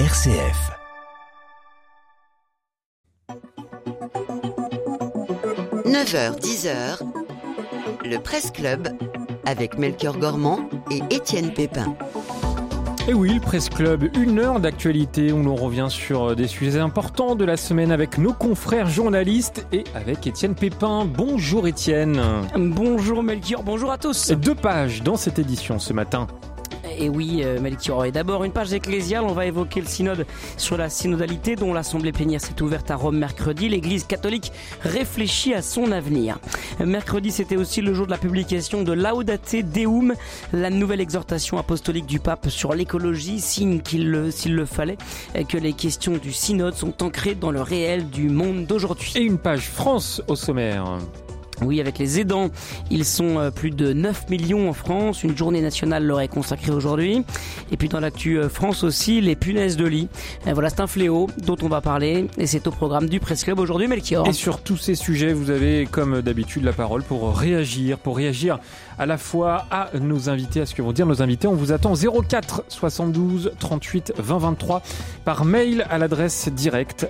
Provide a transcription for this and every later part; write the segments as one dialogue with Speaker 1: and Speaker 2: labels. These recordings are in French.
Speaker 1: RCF. « 9h, 10h, le Presse Club avec Melchior Gormand et Étienne Pépin.
Speaker 2: Et oui, le Presse Club, une heure d'actualité où l'on revient sur des sujets importants de la semaine avec nos confrères journalistes et avec Étienne Pépin. Bonjour Étienne.
Speaker 3: Bonjour Melchior, bonjour à tous.
Speaker 2: Deux pages dans cette édition ce matin.
Speaker 3: Et oui, euh, Melchior. Et d'abord, une page ecclésiale. On va évoquer le synode sur la synodalité dont l'assemblée plénière s'est ouverte à Rome mercredi. L'église catholique réfléchit à son avenir. Mercredi, c'était aussi le jour de la publication de Laudate Deum, la nouvelle exhortation apostolique du pape sur l'écologie, signe qu'il, s'il le fallait, que les questions du synode sont ancrées dans le réel du monde d'aujourd'hui.
Speaker 2: Et une page France au sommaire.
Speaker 3: Oui, avec les aidants, ils sont euh, plus de 9 millions en France. Une journée nationale leur est consacrée aujourd'hui. Et puis dans l'actu euh, France aussi, les punaises de lit. Voilà, c'est un fléau dont on va parler. Et c'est au programme du Presse Club aujourd'hui, Melchior.
Speaker 2: Et sur tous ces sujets, vous avez comme d'habitude la parole pour réagir, pour réagir à la fois à nos invités, à ce que vont dire nos invités. On vous attend 04 72 38 20 23 par mail à l'adresse directe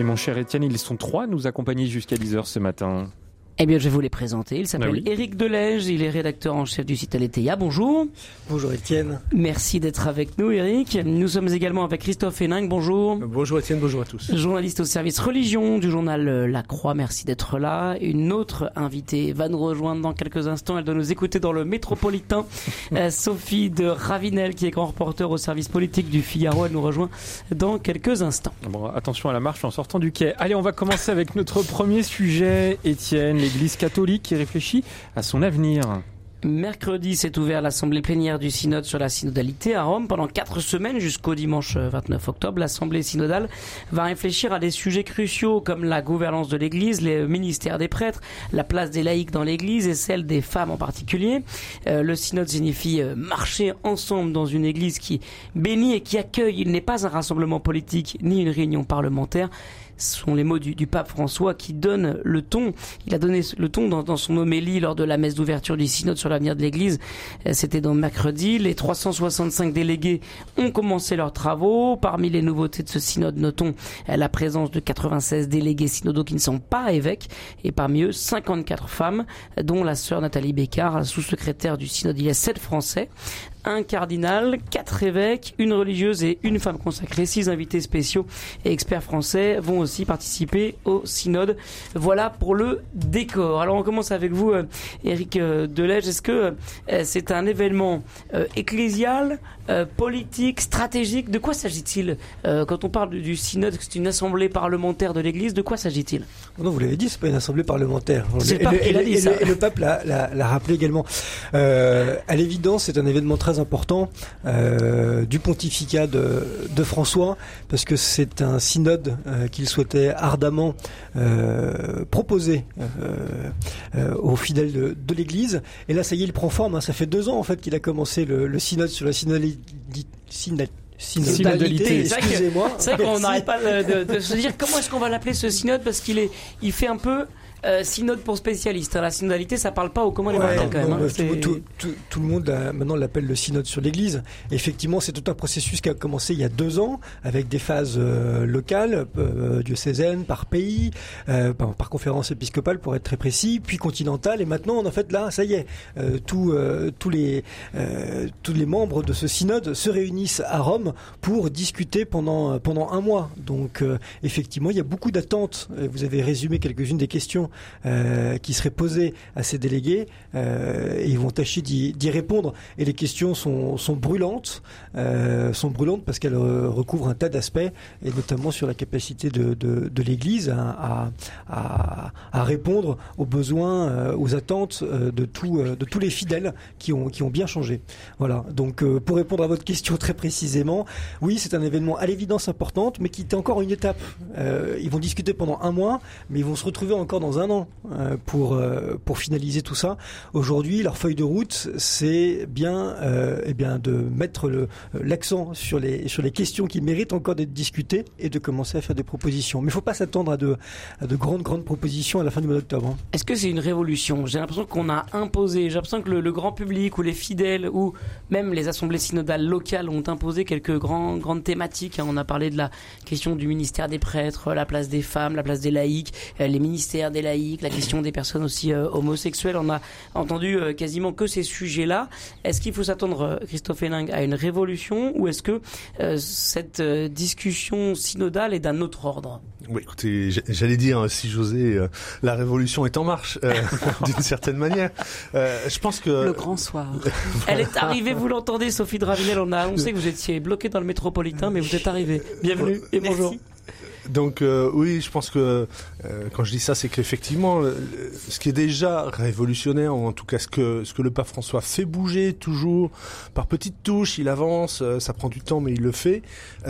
Speaker 2: Et mon cher Étienne, ils sont trois à nous accompagner jusqu'à 10h ce matin.
Speaker 3: Eh bien, je vais vous les présenter. Il s'appelle Éric Delège, il est rédacteur en chef du site Aletheia. Bonjour.
Speaker 4: Bonjour Étienne.
Speaker 3: Merci d'être avec nous, Éric. Nous sommes également avec Christophe Hénin. Bonjour.
Speaker 4: Bonjour Étienne, bonjour à tous.
Speaker 3: Journaliste au service religion du journal La Croix. Merci d'être là. Une autre invitée va nous rejoindre dans quelques instants. Elle doit nous écouter dans le métropolitain. Euh, Sophie de Ravinel, qui est grand reporter au service politique du Figaro. Elle nous rejoint dans quelques instants.
Speaker 2: Bon, attention à la marche en sortant du quai. Allez, on va commencer avec notre premier sujet, Étienne l'Église catholique qui réfléchit à son avenir.
Speaker 3: Mercredi s'est ouvert l'assemblée plénière du synode sur la synodalité à Rome. Pendant quatre semaines jusqu'au dimanche 29 octobre, l'assemblée synodale va réfléchir à des sujets cruciaux comme la gouvernance de l'Église, les ministères des prêtres, la place des laïcs dans l'Église et celle des femmes en particulier. Euh, le synode signifie euh, marcher ensemble dans une Église qui bénit et qui accueille. Il n'est pas un rassemblement politique ni une réunion parlementaire ce sont les mots du, pape François qui donnent le ton. Il a donné le ton dans, son homélie lors de la messe d'ouverture du synode sur l'avenir de l'Église. Euh, c'était dans mercredi. Les 365 délégués ont commencé leurs travaux. Parmi les nouveautés de ce synode, notons euh, la présence de 96 délégués synodaux qui ne sont pas évêques et parmi eux 54 femmes, dont la sœur Nathalie Bécard, sous-secrétaire du synode. Il y a 7 Français un cardinal, quatre évêques, une religieuse et une femme consacrée. Six invités spéciaux et experts français vont aussi participer au synode. Voilà pour le décor. Alors on commence avec vous, Eric euh, Delège. Est-ce que euh, c'est un événement euh, ecclésial, politique, stratégique? De quoi s'agit-il quand on parle du synode? C'est une assemblée parlementaire de l'Église? De quoi s'agit-il?
Speaker 4: Non, vous l'avez dit, c'est pas une assemblée parlementaire.
Speaker 3: Le, pape le,
Speaker 4: et, le, pape l'a rappelé également. à l'évidence, c'est un événement très important euh, du pontificat de, François, parce que c'est un synode euh, qu'il souhaitait ardemment euh, proposer aux fidèles de, l'Église. Et là, ça y est, il prend forme. Hein. Ça fait deux ans en fait qu'il a commencé le, synode sur la synodalité.
Speaker 3: Synodalité, excusez-moi. C'est vrai qu'on n'arrête pas de, de, se dire comment est-ce qu'on va l'appeler ce synode parce qu'il est, il fait un peu euh, synode pour spécialistes. La synodalité, ça parle pas au commun des quand même.
Speaker 4: Hein. tout, le monde maintenant l'appelle le synode sur l'Église. Effectivement, c'est tout un processus qui a commencé il y a deux ans avec des phases euh, locales, euh, diocésaines, par pays, par, conférence épiscopale pour être très précis, puis continentale. Et maintenant, en fait, là, ça y est, tous tous les tous les membres de ce synode se réunissent à Rome pour discuter pendant pendant un mois. Donc, effectivement, il y a beaucoup d'attentes. Vous avez résumé quelques-unes des questions euh, qui seraient posées à ces délégués euh, ils vont tâcher d'y répondre. Et les questions sont, sont brûlantes, euh, sont brûlantes parce qu'elles recouvrent un tas d'aspects et notamment sur la capacité de, l'Église à, répondre aux besoins, aux attentes de, tout, de tous les fidèles qui ont, qui ont bien changé. Voilà. Donc pour répondre à votre question très précisément, oui, c'est un événement à l'évidence importante, mais qui est encore une étape. ils vont discuter pendant un mois, mais ils vont se retrouver encore dans un un an pour pour finaliser tout ça. Aujourd'hui, leur feuille de route, c'est bien eh bien de mettre l'accent sur les sur les questions qui méritent encore d'être discutées et de commencer à faire des propositions. Mais il ne faut pas s'attendre à de à de grandes grandes propositions à la fin du mois d'octobre. Hein.
Speaker 3: Est-ce que c'est une révolution? J'ai l'impression qu'on a imposé. J'ai l'impression que le, grand public ou les fidèles ou même les assemblées synodales locales ont imposé quelques grands, grandes thématiques. Hein. On a parlé de la question du ministère des prêtres, la place des femmes, la place des laïcs, euh, les ministères des laïcs, la question des personnes aussi euh, homosexuelles. On a entendu euh, quasiment que ces sujets-là. Est-ce qu'il faut s'attendre, Christophe Héning, à une révolution ou est-ce que cette discussion synodale est d'un autre ordre?
Speaker 5: Oui, écoutez, j'allais dire, si j'osais, la révolution est en marche, d'une certaine manière. je pense que...
Speaker 6: Le grand soir.
Speaker 3: Elle est arrivée, vous l'entendez, Sophie Dravinel, on a annoncé que vous étiez bloqué dans le métropolitain, mais vous êtes arrivé. Bienvenue et bonjour.
Speaker 5: Donc euh, oui, je pense que euh, quand je dis ça, c'est qu'effectivement, euh, ce qui est déjà révolutionnaire, ou en tout cas ce que ce que le pape François fait bouger toujours par petites touches, il avance, ça prend du temps, mais il le fait.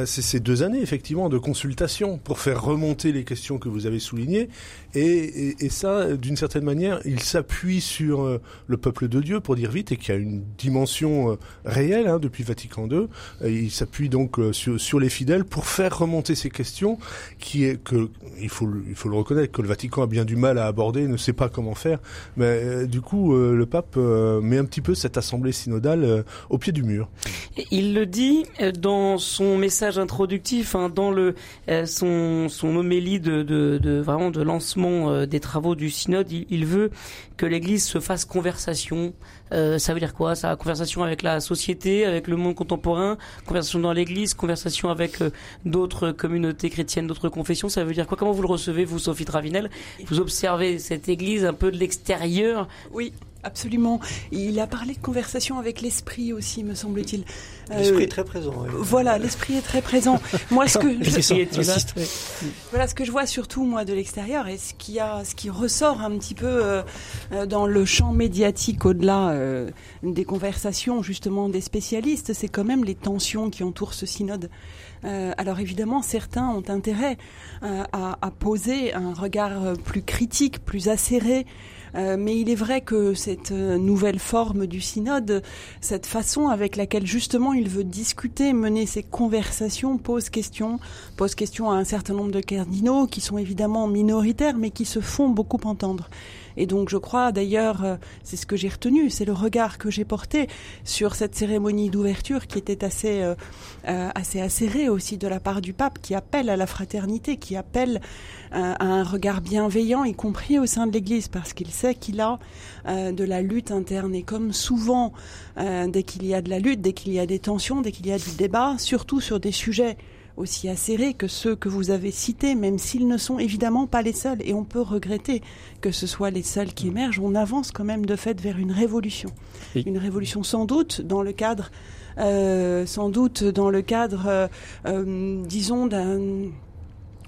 Speaker 5: c'est ces deux années effectivement de consultation pour faire remonter les questions que vous avez soulignées, et, et, ça, d'une certaine manière, il s'appuie sur le peuple de Dieu pour dire vite, et qui a une dimension réelle hein, depuis Vatican II. il s'appuie donc sur, sur les fidèles pour faire remonter ces questions qui est que il faut il faut le reconnaître que le Vatican a bien du mal à aborder, ne sait pas comment faire. Mais euh, du coup, euh, le pape euh, met un petit peu cette assemblée synodale au pied du mur.
Speaker 3: Il le dit dans son message introductif, hein, dans le son son homélie de, de, de vraiment de lancement des travaux du synode. Il, veut que l'Église se fasse conversation. ça veut dire quoi Ça? Conversation avec la société, avec le monde contemporain, conversation dans l'Église, conversation avec d'autres communautés chrétiennes d'autres confessions. Ça veut dire quoi? Comment vous le recevez, vous, Sophie Travinel? Vous observez cette église un peu de l'extérieur?
Speaker 6: Oui, Absolument. Il a parlé de conversation avec l'esprit aussi, me semble-t-il.
Speaker 4: L'esprit est très présent.
Speaker 6: Voilà, l'esprit est très présent. Moi, ce que je, voilà, ce que je vois surtout moi de l'extérieur et ce qui a, ce qui ressort un petit peu euh, euh, dans le champ médiatique au-delà euh, des conversations justement des spécialistes, c'est quand même les tensions qui entourent ce synode. Euh, alors évidemment, certains ont intérêt euh, à, à, poser un regard plus critique, plus acéré. Euh, mais il est vrai que cette nouvelle forme du synode, cette façon avec laquelle justement il veut discuter, mener ses conversations, pose question, pose question à un certain nombre de cardinaux qui sont évidemment minoritaires, mais qui se font beaucoup entendre. Et donc je crois d'ailleurs, euh, c'est ce que j'ai retenu, c'est le regard que j'ai porté sur cette cérémonie d'ouverture qui était assez, euh, euh, assez acérée aussi de la part du pape, qui appelle à la fraternité, qui appelle à un regard bienveillant, y compris au sein de l'Église, parce qu'il sait qu'il a de la lutte interne. Et comme souvent, dès qu'il y a de la lutte, dès qu'il y a des tensions, dès qu'il y a du débat, surtout sur des sujets aussi acérés que ceux que vous avez cités, même s'ils ne sont évidemment pas les seuls. Et on peut regretter que ce soit les seuls qui émergent. On avance quand même de fait vers une révolution. Une révolution sans doute dans le cadre, euh, sans doute dans le cadre, euh, euh, disons, d'un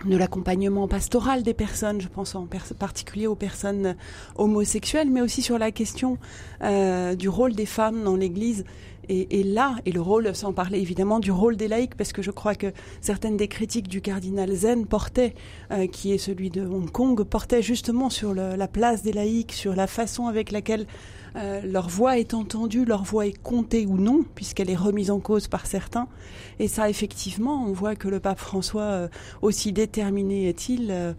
Speaker 6: de l'accompagnement pastoral des personnes, je pense en particulier aux personnes homosexuelles, mais aussi sur la question du rôle des femmes dans l'Église et, là, et le rôle, sans parler évidemment du rôle des laïcs, parce que je crois que certaines des critiques du cardinal Zen portaient, euh, qui est celui de Hong Kong, portaient justement sur la place des laïcs, sur la façon avec laquelle euh, leur voix est entendue, leur voix est comptée ou non, puisqu'elle est remise en cause par certains. Et ça, effectivement, on voit que le pape François, euh, aussi déterminé est-il,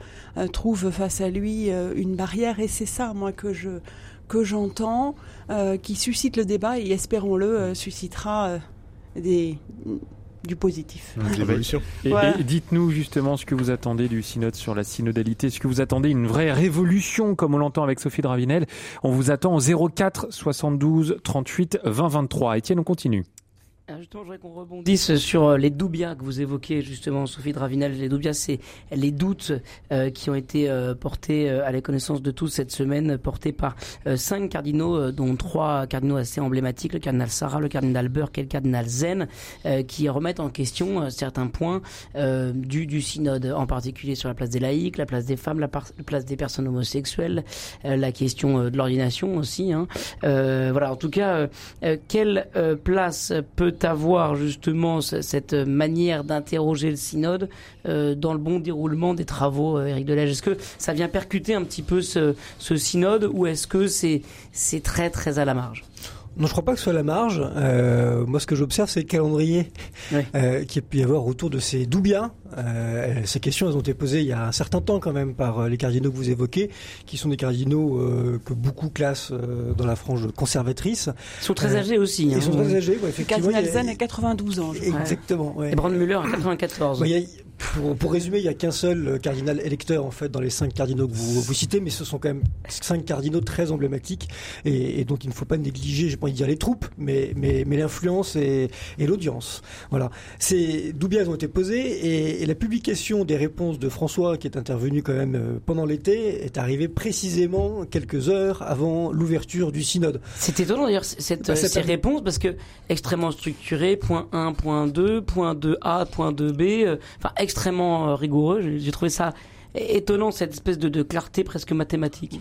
Speaker 6: trouve face à lui une barrière. Et c'est ça, moi, que je que j'entends, euh, qui suscite le débat et espérons-le euh, suscitera euh, des du positif.
Speaker 2: Et, dites-nous justement ce que vous attendez du synode sur la synodalité. Est-ce que vous attendez une vraie révolution comme on l'entend avec Sophie Dravinel? On vous attend au 04 72 38 20 23. Etienne, on continue.
Speaker 3: Alors justement, je voudrais qu'on rebondisse sur euh, les doubias que vous évoquez justement, Sophie Dravinel. Les doubias, c'est les doutes euh, qui ont été euh, portés à la connaissance de tous cette semaine, portés par cinq cardinaux, dont trois cardinaux assez emblématiques, le cardinal Sarah, le cardinal Burke et le cardinal Zen, qui remettent en question certains points du, du synode, en particulier sur la place des laïcs, la place des femmes, la, place des personnes homosexuelles, la question de l'ordination aussi. Hein. voilà, en tout cas, quelle place peut avoir justement cette manière d'interroger le synode dans le bon déroulement des travaux, Éric Delage. Est-ce que ça vient percuter un petit peu ce, synode ou est-ce que c'est très très à la marge?
Speaker 4: Non, je crois pas que ce soit la marge. Euh, moi, ce que j'observe, c'est le calendrier euh, qui a pu y avoir autour de ces doubias. Euh, ces questions, elles ont été posées il y a un certain temps quand même par euh, les cardinaux que vous évoquez, qui sont des cardinaux euh, que beaucoup classent euh, dans la frange conservatrice.
Speaker 3: Ils sont très âgés aussi.
Speaker 4: Ils
Speaker 3: hein.
Speaker 4: sont très âgés, ouais, effectivement.
Speaker 6: Cardinal Zen a 92 ans. Je crois.
Speaker 4: Exactement. Ouais.
Speaker 3: Et Brandmüller a 94.
Speaker 4: Bah, il y a- pour, pour résumer, il n'y a qu'un seul cardinal électeur en fait dans les cinq cardinaux que vous, vous citez, mais ce sont quand même cinq cardinaux très emblématiques et, et dont il ne faut pas négliger, j'ai pas envie de dire les troupes, mais, mais, mais l'influence et, et l'audience. Voilà. Ces doubias ont été posées et, et la publication des réponses de François, qui est intervenu quand même euh, pendant l'été, est arrivée précisément quelques heures avant l'ouverture du synode.
Speaker 3: C'est étonnant d'ailleurs cette,
Speaker 4: Bah, ça
Speaker 3: ces réponses parce que extrêmement structuré, point 1, point 2, point 2A, point 2B, euh, enfin extrêmement euh, rigoureux. J'ai j'ai trouvé ça étonnant cette espèce de, clarté presque mathématique.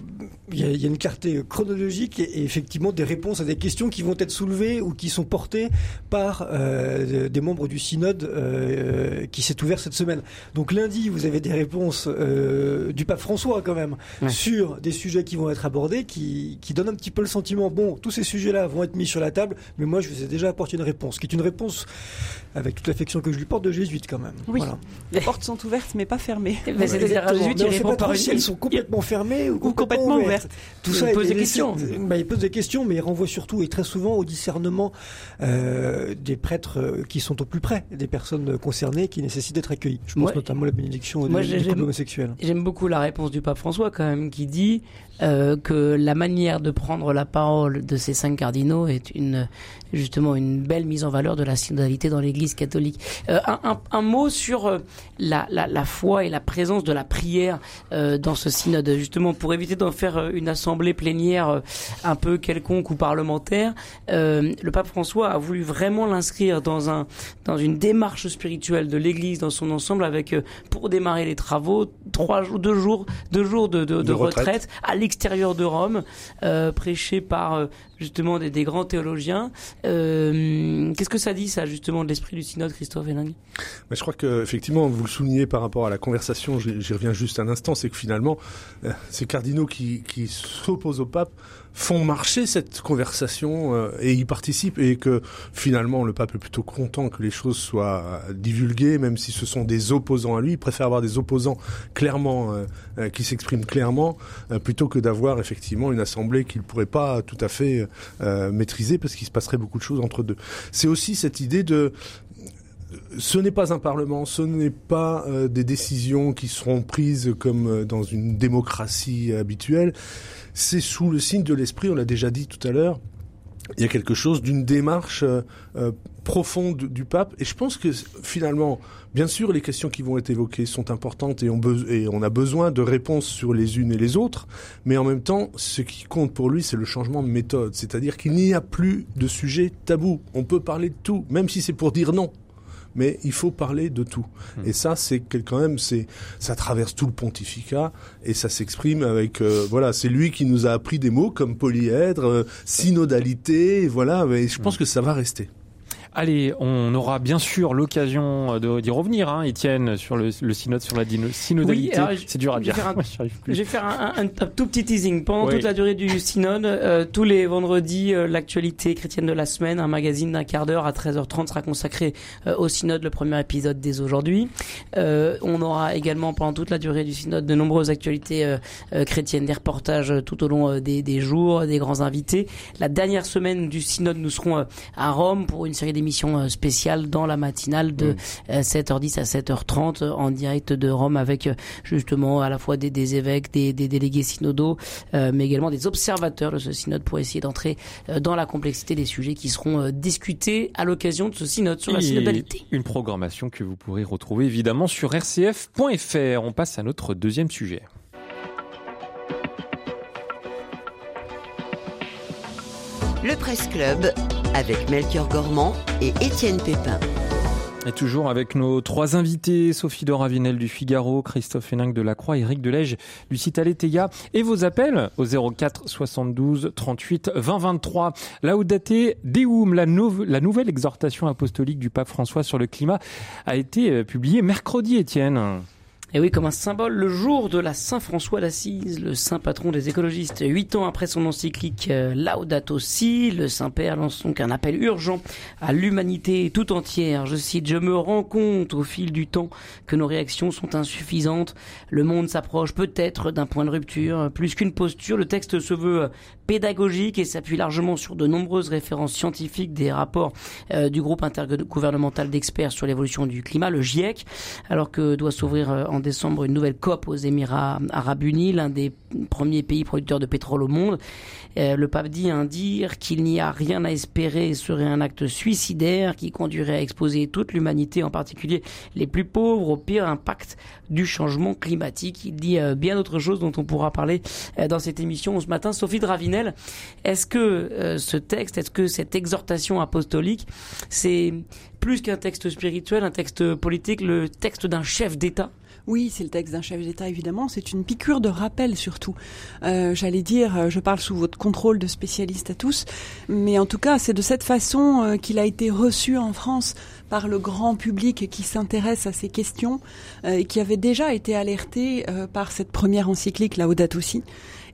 Speaker 4: Il y, a, une clarté chronologique et, effectivement des réponses à des questions qui vont être soulevées ou qui sont portées par euh, des membres du synode euh, qui s'est ouvert cette semaine. Donc lundi, vous avez des réponses euh, du pape François quand même sur des sujets qui vont être abordés, qui, donnent un petit peu le sentiment bon, tous ces sujets-là vont être mis sur la table, mais moi je vous ai déjà apporté une réponse, qui est une réponse avec toute l'affection que je lui porte de jésuite quand même.
Speaker 6: Oui,
Speaker 4: voilà.
Speaker 6: les portes sont ouvertes mais pas fermées.
Speaker 4: 18,
Speaker 3: il par
Speaker 4: si sont complètement fermées ou,
Speaker 6: complètement, complètement, ouvertes.
Speaker 4: Tout
Speaker 3: il
Speaker 4: ça
Speaker 3: pose des questions.
Speaker 4: Bah, il pose des questions, mais il renvoie surtout et très souvent au discernement euh, des prêtres euh, qui sont au plus près des personnes concernées qui nécessitent d'être accueillies. Je pense notamment à la bénédiction des, homosexuels.
Speaker 3: J'aime beaucoup la réponse du pape François quand même qui dit euh, que la manière de prendre la parole de ces cinq cardinaux est une justement une belle mise en valeur de la synodalité dans l'Église catholique. Euh, un, un- un mot sur euh, la, la, la foi et la présence de la prière euh, dans ce synode, justement pour éviter d'en faire une assemblée plénière un peu quelconque ou parlementaire. le pape François a voulu vraiment l'inscrire dans un dans une démarche spirituelle de l'Église dans son ensemble avec pour démarrer les travaux trois jours deux jours deux jours de, de, de
Speaker 5: De
Speaker 3: retraite.
Speaker 5: retraite.
Speaker 3: à l'extérieur de Rome euh, prêché par euh, justement des, grands théologiens euh, qu'est-ce que ça dit ça justement de l'esprit du synode Christophe
Speaker 5: Mais je crois que effectivement, vous le soulignez par rapport à la conversation. J'y reviens juste un instant. C'est que finalement, euh, ces cardinaux qui, s'opposent au pape font marcher cette conversation euh, et y participent et que finalement le pape est plutôt content que les choses soient divulguées, même si ce sont des opposants à lui. Il préfère avoir des opposants clairement qui s'expriment clairement plutôt que d'avoir effectivement une assemblée qu'il pourrait pas tout à fait euh, maîtriser parce qu'il se passerait beaucoup de choses entre deux. C'est aussi cette idée de ce n'est pas un parlement, ce n'est pas euh, des décisions qui seront prises comme euh, dans une démocratie habituelle. C'est sous le signe de l'esprit, on l'a déjà dit tout à l'heure. Il y a quelque chose d'une démarche euh, euh, profonde du pape, et je pense que finalement, bien sûr, les questions qui vont être évoquées sont importantes et on, et on a besoin de réponses sur les unes et les autres, mais en même temps, ce qui compte pour lui, c'est le changement de méthode, c'est-à-dire qu'il n'y a plus de sujet tabou. On peut parler de tout, même si c'est pour dire non mais il faut parler de tout. Et ça, c'est quand même, c'est ça traverse tout le pontificat et ça s'exprime avec euh, voilà, c'est lui qui nous a appris des mots comme polyèdre, euh, synodalité, voilà. Mais je pense que ça va rester.
Speaker 2: Allez, on aura bien sûr l'occasion de- d'y revenir, hein, Étienne, sur le, le synode, sur la synodalité.
Speaker 3: Oui,
Speaker 2: c'est dur à dire.
Speaker 3: Je vais faire un, un- un tout petit teasing. Pendant
Speaker 2: Oui.
Speaker 3: toute la durée du synode, euh, tous les vendredis, euh, l'actualité chrétienne de la semaine, un magazine d'un quart d'heure à 13h30 sera consacré euh, au synode, le premier épisode dès aujourd'hui. Euh, on aura également pendant toute la durée du synode de nombreuses actualités euh, euh, chrétiennes, des reportages euh, tout au long euh, des, des jours, des grands invités. La dernière semaine du synode, nous serons euh, à Rome pour une série d'émissions euh, spéciales dans la matinale de euh, 7h10 à 7h30 euh, en direct de Rome avec euh, justement à la fois des, des évêques, des, des délégués synodaux, euh, mais également des observateurs de ce synode pour essayer d'entrer euh, dans la complexité des sujets qui seront euh, discutés à l'occasion de ce synode sur la synodalité.
Speaker 2: Une programmation que vous pourrez retrouver évidemment sur rcf.fr. On passe à notre deuxième sujet.
Speaker 1: Le Presse Club avec Melchior Gormand et Étienne Pépin.
Speaker 2: Et toujours avec nos trois invités, Sophie Doravinel du Figaro, Christophe Héninck de la Croix, Eric Delège du site et vos appels au 04 72 38 20 23. Laudate Deum, la, la nouvelle exhortation apostolique du pape François sur le climat, a été euh, publiée mercredi, Étienne.
Speaker 3: Et oui, comme un symbole, le jour de la Saint-François d'Assise, le saint patron des écologistes. Huit ans après son encyclique euh, Laudato Si, le Saint-Père lance donc un appel urgent à l'humanité tout entière. Je cite, je me rends compte au fil du temps que nos réactions sont insuffisantes. Le monde s'approche peut-être d'un point de rupture. Plus qu'une posture, le texte se veut pédagogique et s'appuie largement sur de nombreuses références scientifiques des rapports euh, du groupe intergouvernemental d'experts sur l'évolution du climat, le GIEC, alors que doit s'ouvrir euh, en décembre une nouvelle COP aux Émirats arabes unis, l'un des premiers pays producteurs de pétrole au monde. Euh, le pape dit un dire qu'il n'y a rien à espérer serait un acte suicidaire qui conduirait à exposer toute l'humanité, en particulier les plus pauvres, au pire impact du changement climatique. Il dit euh, bien d'autres choses dont on pourra parler euh, dans cette émission ce matin. Sophie Dravinel, est-ce que ce texte, est-ce que cette exhortation apostolique, c'est plus qu'un texte spirituel, un texte politique, le texte d'un chef d'État?
Speaker 6: Oui, c'est le texte d'un chef d'État, évidemment. C'est une piqûre de rappel, surtout. Euh, J'allais dire, euh, je parle sous votre contrôle de spécialiste à tous, mais en tout cas, c'est de cette façon euh, qu'il a été reçu en France par le grand public qui s'intéresse à ces questions euh, et qui avait déjà été alerté par cette première encyclique, Laudato Si.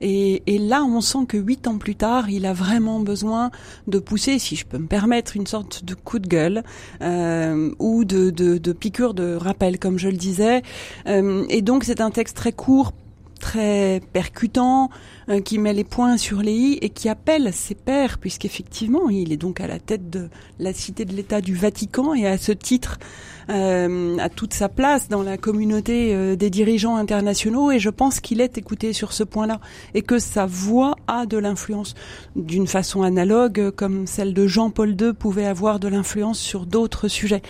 Speaker 6: Et, et, là, on sent que huit ans plus tard, il a vraiment besoin de pousser, si je peux me permettre, une sorte de coup de gueule euh, ou de, de, de, piqûre de rappel, comme je le disais. Euh, et donc, c'est un texte très court, très percutant, euh, qui met les points sur les i et qui appelle ses pairs, puisqu'effectivement, il est donc à la tête de la cité de l'État du Vatican et à ce titre, euh, à toute sa place dans la communauté euh, des dirigeants internationaux et je pense qu'il est écouté sur ce point-là et que sa voix a de l'influence d'une façon analogue comme celle de Jean-Paul II pouvait avoir de l'influence sur d'autres sujets.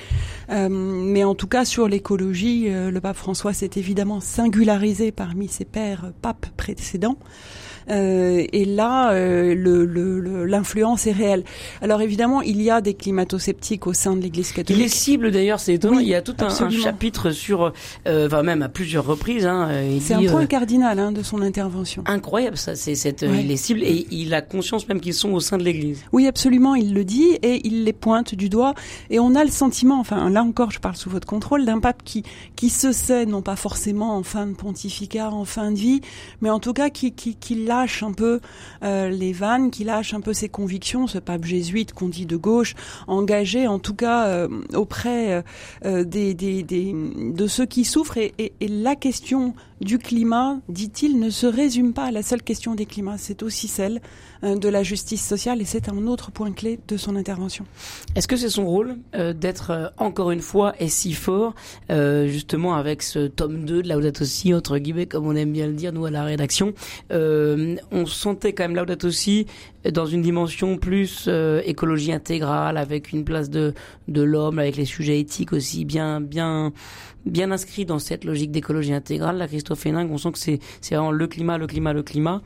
Speaker 6: Euh, mais en tout cas sur l'écologie, le pape François s'est évidemment singularisé parmi ses pères papes précédents. Euh, et là, euh, l'influence est réelle. Alors évidemment, il y a des climato-sceptiques au sein de l'Église catholique.
Speaker 3: Il est cible d'ailleurs, c'est étonnant. il y a tout un, chapitre sur, euh, enfin même à plusieurs reprises. Hein,
Speaker 6: c'est un point cardinal hein, de son intervention.
Speaker 3: Incroyable, ça. C'est cette, il est cible et il a conscience même qu'ils sont au sein de l'Église.
Speaker 6: Oui, absolument. Il le dit et il les pointe du doigt. Et on a le sentiment, enfin là encore, je parle sous votre contrôle, d'un pape qui qui se sait, non pas forcément en fin de pontificat, en fin de vie, mais en tout cas qui qui, qui lâche un peu euh, les vannes, qui lâche un peu ses convictions, ce pape jésuite qu'on dit de gauche, engagé en tout cas euh, auprès euh, des, des, de ceux qui souffrent. Et la question du climat, dit-il, ne se résume pas à la seule question des climats, c'est aussi celle euh, de la justice sociale et c'est un autre point clé de son intervention.
Speaker 3: Est-ce que c'est son rôle euh, d'être euh, encore une fois et si fort, justement avec ce tome 2 de Laudato Si, entre guillemets, comme on aime bien le dire, nous à la rédaction, on sentait quand même Laudato Si dans une dimension plus écologie intégrale, avec une place de, de l'homme, avec les sujets éthiques aussi bien, bien bien inscrit dans cette logique d'écologie intégrale. La Christophe Hénin, on sent que c'est vraiment le climat, le climat, le climat,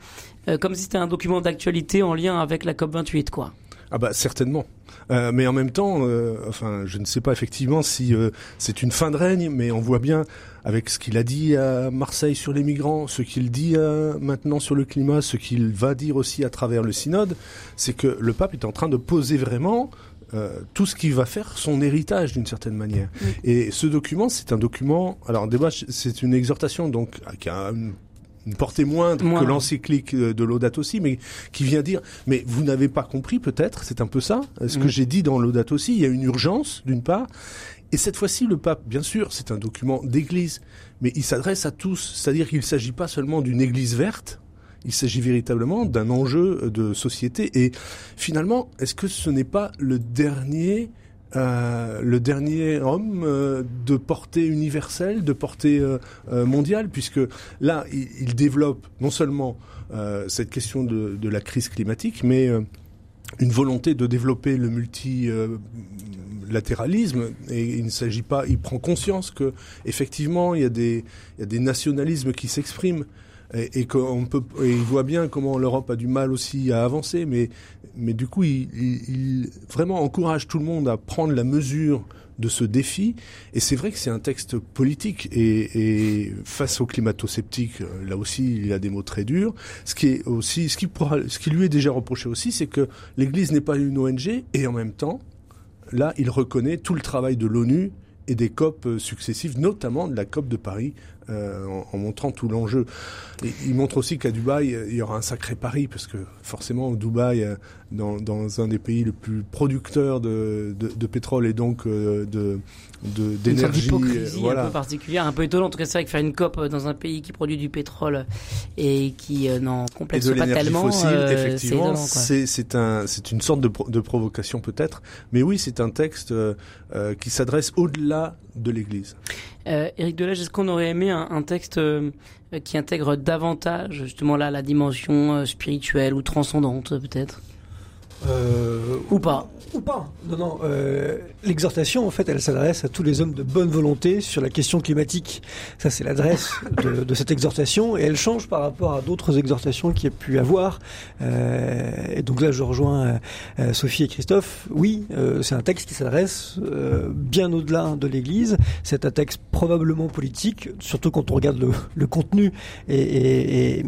Speaker 3: euh, comme si c'était un document d'actualité en lien avec la COP 28, quoi.
Speaker 5: Ah bah certainement. Euh, mais en même temps, euh, enfin, je ne sais pas effectivement si c'est une fin de règne, mais on voit bien avec ce qu'il a dit à Marseille sur les migrants, ce qu'il dit maintenant sur le climat, ce qu'il va dire aussi à travers le synode, c'est que le pape est en train de poser vraiment euh, tout ce qui va faire son héritage d'une certaine manière. Et ce document, c'est un document. Alors, débat, c'est une exhortation donc qui a une, portée moindre que l'encyclique de Laudato aussi, mais qui vient dire. Mais vous n'avez pas compris, peut-être. C'est un peu ça. Ce que j'ai dit dans Laudato aussi, il y a une urgence d'une part. Et cette fois-ci, le pape, bien sûr, c'est un document d'église, mais il s'adresse à tous. C'est-à-dire qu'il ne s'agit pas seulement d'une église verte, il s'agit véritablement d'un enjeu de société. Et finalement, est-ce que ce n'est pas le dernier euh, homme euh, de portée universelle, de portée euh, mondiale, puisque là, il, développe non seulement cette question de, la crise climatique, mais une volonté de développer le multilatéralisme. Et il ne s'agit pas, il prend conscience que effectivement, il y a des nationalismes qui s'expriment et, qu'on peut, il voit bien comment l'Europe a du mal aussi à avancer, mais, mais du coup, il, vraiment encourage tout le monde à prendre la mesure de ce défi. Et c'est vrai que c'est un texte politique et, et face aux climato-sceptiques, euh, là aussi, il y a des mots très durs. Ce qui est aussi, ce qui, pourra, ce qui lui est déjà reproché aussi, c'est que l'Église n'est pas une ONG et en même temps, là, il reconnaît tout le travail de l'ONU et des COP euh, successives, notamment de la COP de Paris, euh, en, montrant tout l'enjeu. Il montre aussi qu'à Dubaï, il y aura un sacré pari, parce que forcément, Dubaï, euh, dans, dans un des pays les plus producteurs de, de, de pétrole et donc euh, de d'énergie
Speaker 3: voilà. un peu particulière un peu étonnant en tout cas c'est vrai que faire une COP dans un pays qui produit du pétrole et qui n'en complexe pas tellement
Speaker 5: fossile, effectivement c'est un c'est une sorte de, de provocation peut-être mais oui c'est un texte qui s'adresse au-delà de l'Église
Speaker 3: euh, Éric Delage, est-ce qu'on aurait aimé un, texte euh, qui intègre davantage justement là la dimension euh, spirituelle ou transcendante peut-être?
Speaker 4: Euh,
Speaker 3: Ou pas
Speaker 4: ou pas. Non, non. Euh, L'exhortation, en fait, elle s'adresse à tous les hommes de bonne volonté sur la question climatique. Ça, c'est l'adresse de, de, cette exhortation, et elle change par rapport à d'autres exhortations qu'il y a pu avoir. Euh, et donc là, je rejoins euh, Sophie et Christophe. Oui, euh, c'est un texte qui s'adresse euh, bien au-delà de l'Église. C'est un texte probablement politique, surtout quand on regarde le, le contenu et, et, et,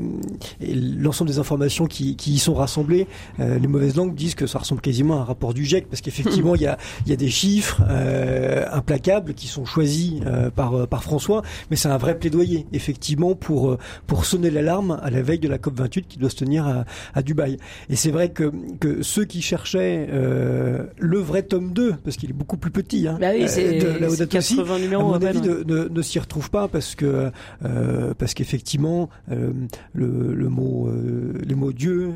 Speaker 4: et l'ensemble des informations qui, qui, y sont rassemblées. les mauvaises langues disent que ça ressemble quasiment à un rapport du GIEC parce qu'effectivement il y a, y a des chiffres euh, implacables qui sont choisis euh, par, euh, par François, mais c'est un vrai plaidoyer effectivement pour, euh, pour sonner l'alarme à la veille de la COP 28 qui doit se tenir à, à Dubaï. Et c'est vrai que, que ceux qui cherchaient le vrai tome 2, parce qu'il est beaucoup plus petit, hein,
Speaker 3: bah oui, de la 80 numéros,
Speaker 4: à mon avis, ne, ne, ne s'y retrouvent pas parce que parce qu'effectivement le, le mot les mots Dieu,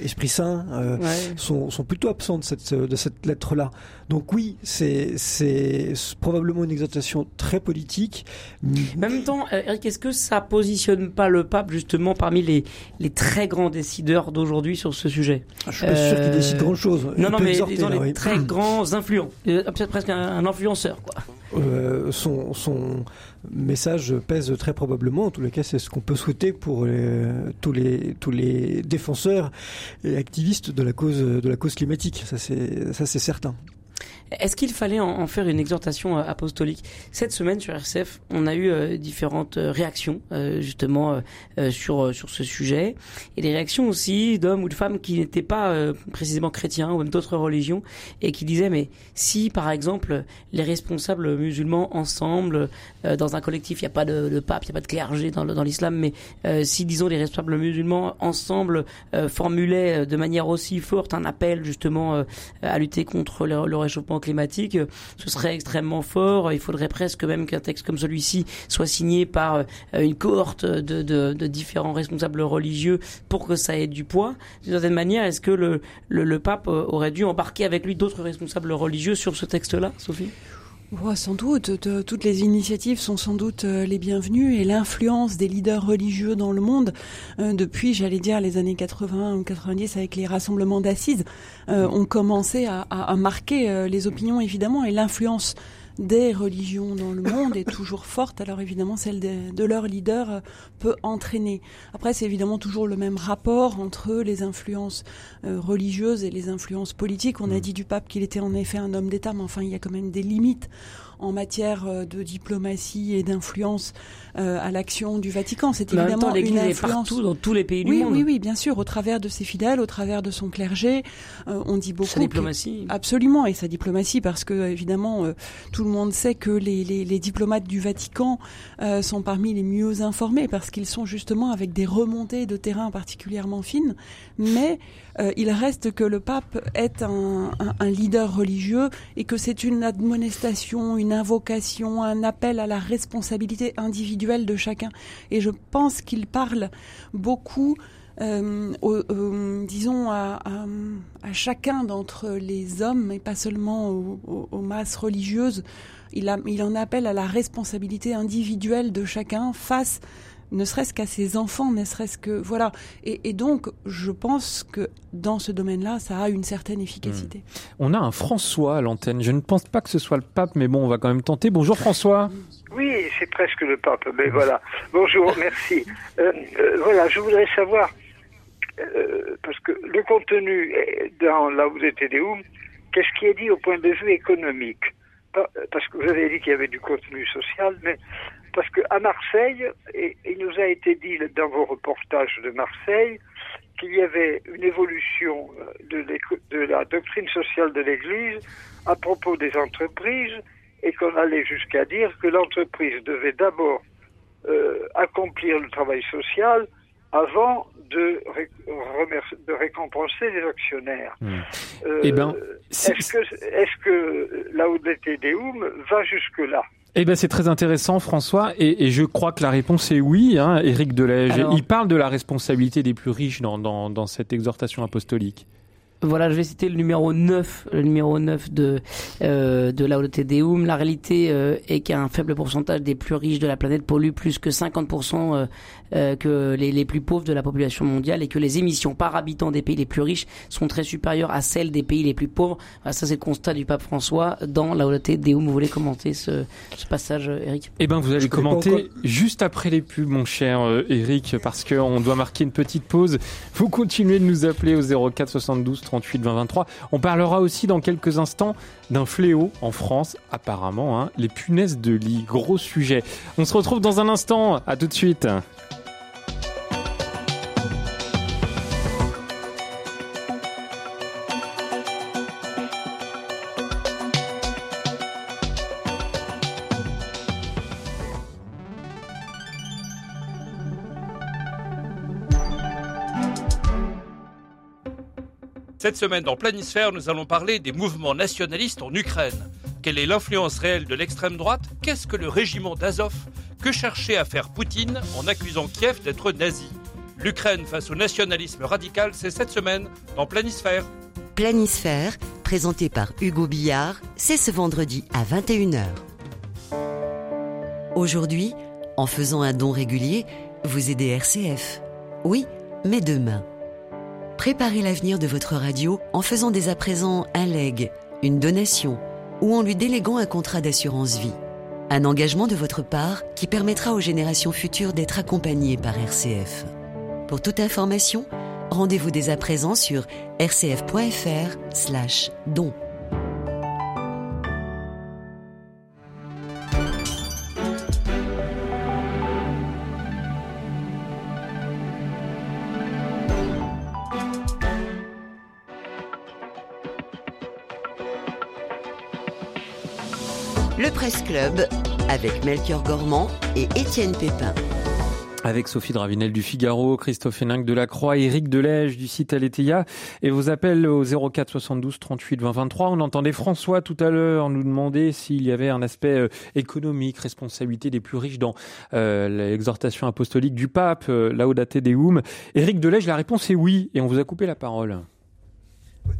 Speaker 4: Esprit Saint ouais. Sont, sont plutôt absents de cette de cette lettre-là. Donc oui, c'est c'est probablement une exhortation très politique.
Speaker 3: En même temps, euh, Eric, est-ce que ça positionne pas le pape justement parmi les les très grands décideurs d'aujourd'hui sur ce sujet?
Speaker 4: Je suis pas sûr qu'il décide grand chose.
Speaker 3: Non, non, mais disons les très grands influents, euh, presque un, influenceur, quoi.
Speaker 4: Euh, son, message pèse très probablement. En tous les cas, c'est ce qu'on peut souhaiter pour tous les défenseurs et activistes de la cause de la cause climatique. Ça c'est certain.
Speaker 3: Est-ce qu'il fallait en, faire une exhortation euh, apostolique? Cette semaine sur RCF, on a eu euh, différentes euh, réactions justement sur sur ce sujet. Et des réactions aussi d'hommes ou de femmes qui n'étaient pas précisément chrétiens ou même d'autres religions et qui disaient mais si par exemple les responsables musulmans ensemble dans un collectif, il n'y a pas de, de pape, il n'y a pas de clergé dans, l'islam, mais si disons les responsables musulmans ensemble formulaient de manière aussi forte un appel justement à lutter contre le réchauffement climatique, ce serait extrêmement fort. Il faudrait presque même qu'un texte comme celui-ci soit signé par euh, une cohorte de, différents responsables religieux pour que ça ait du poids. D'une certaine manière, est-ce que le pape euh, aurait dû embarquer avec lui d'autres responsables religieux sur ce texte-là, Sophie?
Speaker 6: Sans doute, toutes les initiatives sont sans doute euh, les bienvenues et l'influence des leaders religieux dans le monde. Depuis, j'allais dire, les années 80 ou 90 avec les rassemblements d'assises euh, ont commencé à, à, à marquer euh, les opinions évidemment et l'influence des religions dans le monde est toujours forte, alors évidemment celle de, de leur leader euh, peut entraîner. Après, c'est évidemment toujours le même rapport entre les influences euh, religieuses et les influences politiques. On a mm. dit du pape qu'il était en effet un homme d'État, mais enfin, il y a quand même des limites en matière euh, de diplomatie et d'influence euh, à l'action du Vatican. C'est évidemment
Speaker 3: une
Speaker 6: influence
Speaker 3: partout dans tous les pays
Speaker 6: oui,
Speaker 3: du monde.
Speaker 6: Oui, oui, bien sûr, au travers de ses fidèles, au travers de son clergé, euh, on dit beaucoup. Sa
Speaker 3: diplomatie.
Speaker 6: absolument, et sa diplomatie, parce que évidemment, euh, tout le monde sait que les, les, les diplomates du Vatican euh, sont parmi les mieux informés, parce qu'ils sont justement avec des remontées de terrain particulièrement fines, mais euh, il reste que le pape est un, un, un leader religieux et que c'est une admonestation, une invocation, un appel à la responsabilité individuelle de chacun. Et je pense qu'il parle beaucoup euh, euh, disons à, à, à chacun d'entre les hommes et pas seulement aux, aux, masses religieuses. Il, a, il en appelle à la responsabilité individuelle de chacun face ne serait-ce qu'à ses enfants, ne serait-ce que voilà. Et, et, donc, je pense que dans ce domaine-là, ça a une certaine efficacité. Mmh.
Speaker 2: On a un François à l'antenne. Je ne pense pas que ce soit le pape, mais bon, on va quand même tenter. Bonjour François.
Speaker 7: Oui, c'est presque le pape, mais voilà. Bonjour, merci. Euh, euh, voilà, je voudrais savoir euh, parce que le contenu dans là où vous êtes Deum, qu'est-ce qui est dit au point de vue économique? Parce que vous avez dit qu'il y avait du contenu social, mais parce qu'à Marseille, et il nous a été dit dans vos reportages de Marseille, qu'il y avait une évolution de, de la doctrine sociale de l'Église à propos des entreprises et qu'on allait jusqu'à dire que l'entreprise devait d'abord euh, accomplir le travail social avant de, de récompenser les actionnaires. Hmm.
Speaker 2: Euh, eh ben,
Speaker 7: est-ce que, est que la Deum va jusque-là?
Speaker 2: Eh ben c'est très intéressant François et, et, je crois que la réponse est oui. Hein, Éric Delège, il parle de la responsabilité des plus riches dans, dans, dans cette exhortation apostolique.
Speaker 3: Voilà, je vais citer le numéro 9, le numéro 9 de, euh, de Laudato Deum. La réalité euh, est qu'un faible pourcentage des plus riches de la planète polluent plus que 50% euh, euh, que les, les, plus pauvres de la population mondiale et que les émissions par habitant des pays les plus riches sont très supérieures à celles des pays les plus pauvres. Voilà, ça, c'est le constat du pape François dans Laudato Deum. Vous voulez commenter ce, ce passage, Eric
Speaker 2: Eh ben, vous allez commenter juste après les pubs, mon cher Eric, parce qu'on doit marquer une petite pause. Vous continuez de nous appeler au 04 72 38 20 23. On parlera aussi dans quelques instants d'un fléau en France, apparemment, hein, les punaises de lit. Gros sujet. On se retrouve dans un instant. À tout de suite.
Speaker 8: Cette semaine, dans Planisphère, nous allons parler des mouvements nationalistes en Ukraine. Quelle est l'influence réelle de l'extrême droite? Qu'est-ce que le régiment d'Azov? Que cherchait à faire Poutine en accusant Kiev d'être nazi? L'Ukraine face au nationalisme radical, c'est cette semaine dans Planisphère.
Speaker 1: Planisphère, présenté par Hugo Billard, c'est ce vendredi à 21h. Aujourd'hui, en faisant un don régulier, vous aidez RCF. Oui, mais demain. Préparez l'avenir de votre radio en faisant dès à présent un leg, une donation ou en lui déléguant un contrat d'assurance vie. Un engagement de votre part qui permettra aux générations futures d'être accompagnées par RCF. Pour toute information, rendez-vous dès à présent sur rcf.fr/don. Avec Melchior Gormand et Étienne Pépin.
Speaker 2: Avec Sophie Dravinel du Figaro, Christophe Héninck de la Croix, Éric Delège du site Aletheia et vos appels au 04 72 38 20 23. On entendait François tout à l'heure nous demander s'il y avait un aspect euh, économique, responsabilité des plus riches dans euh, l'exhortation apostolique du pape, euh, Laudate Deum. Éric Delège, la réponse est oui et on vous a coupé la parole.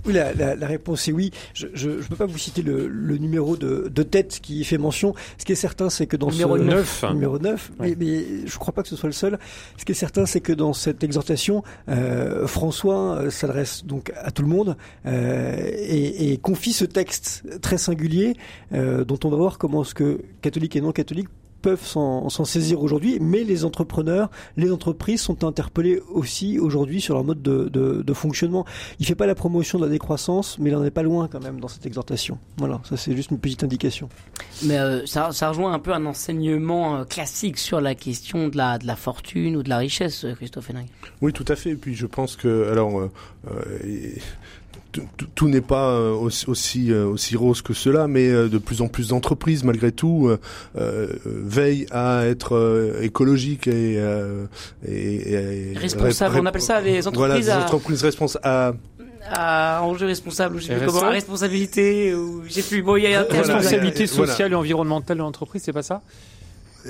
Speaker 4: Oui, la, la, la, réponse est oui. Je ne peux pas vous citer le, le numéro de, de, tête qui fait mention. Ce qui est certain, c'est que dans
Speaker 2: numéro
Speaker 4: ce
Speaker 2: 9,
Speaker 4: numéro 9 mais, mais, je ne crois pas que ce soit le seul. Ce qui est certain, c'est que dans cette exhortation, euh, François euh, s'adresse donc à tout le monde euh, et, et, confie ce texte très singulier euh, dont on va voir comment ce que catholiques et non catholiques peuvent s'en saisir aujourd'hui, mais les entrepreneurs, les entreprises sont interpellés aussi aujourd'hui sur leur mode de, de, de fonctionnement. Il fait pas la promotion de la décroissance, mais il en est pas loin quand même dans cette exhortation. Voilà, ça c'est juste une petite indication.
Speaker 3: Mais euh, ça, ça, rejoint un peu un enseignement euh, classique sur la question de la, de la fortune ou de la richesse, euh, Christophe Hénin.
Speaker 5: Oui, tout à fait. Et puis je pense que alors euh, euh tout n'est pas euh, aussi, euh, aussi, rose que cela, mais euh, de plus en plus d'entreprises, malgré tout, euh, veillent à être écologiques et,
Speaker 3: et, et responsables. On appelle ça les entreprises.
Speaker 5: Voilà, les entreprises responsables. À,
Speaker 3: à enjeu responsable ou je sais plus comment, à responsabilité ou j'ai plus bon il y a
Speaker 2: responsabilité sociale et environnementale de l'entreprise c'est pas ça?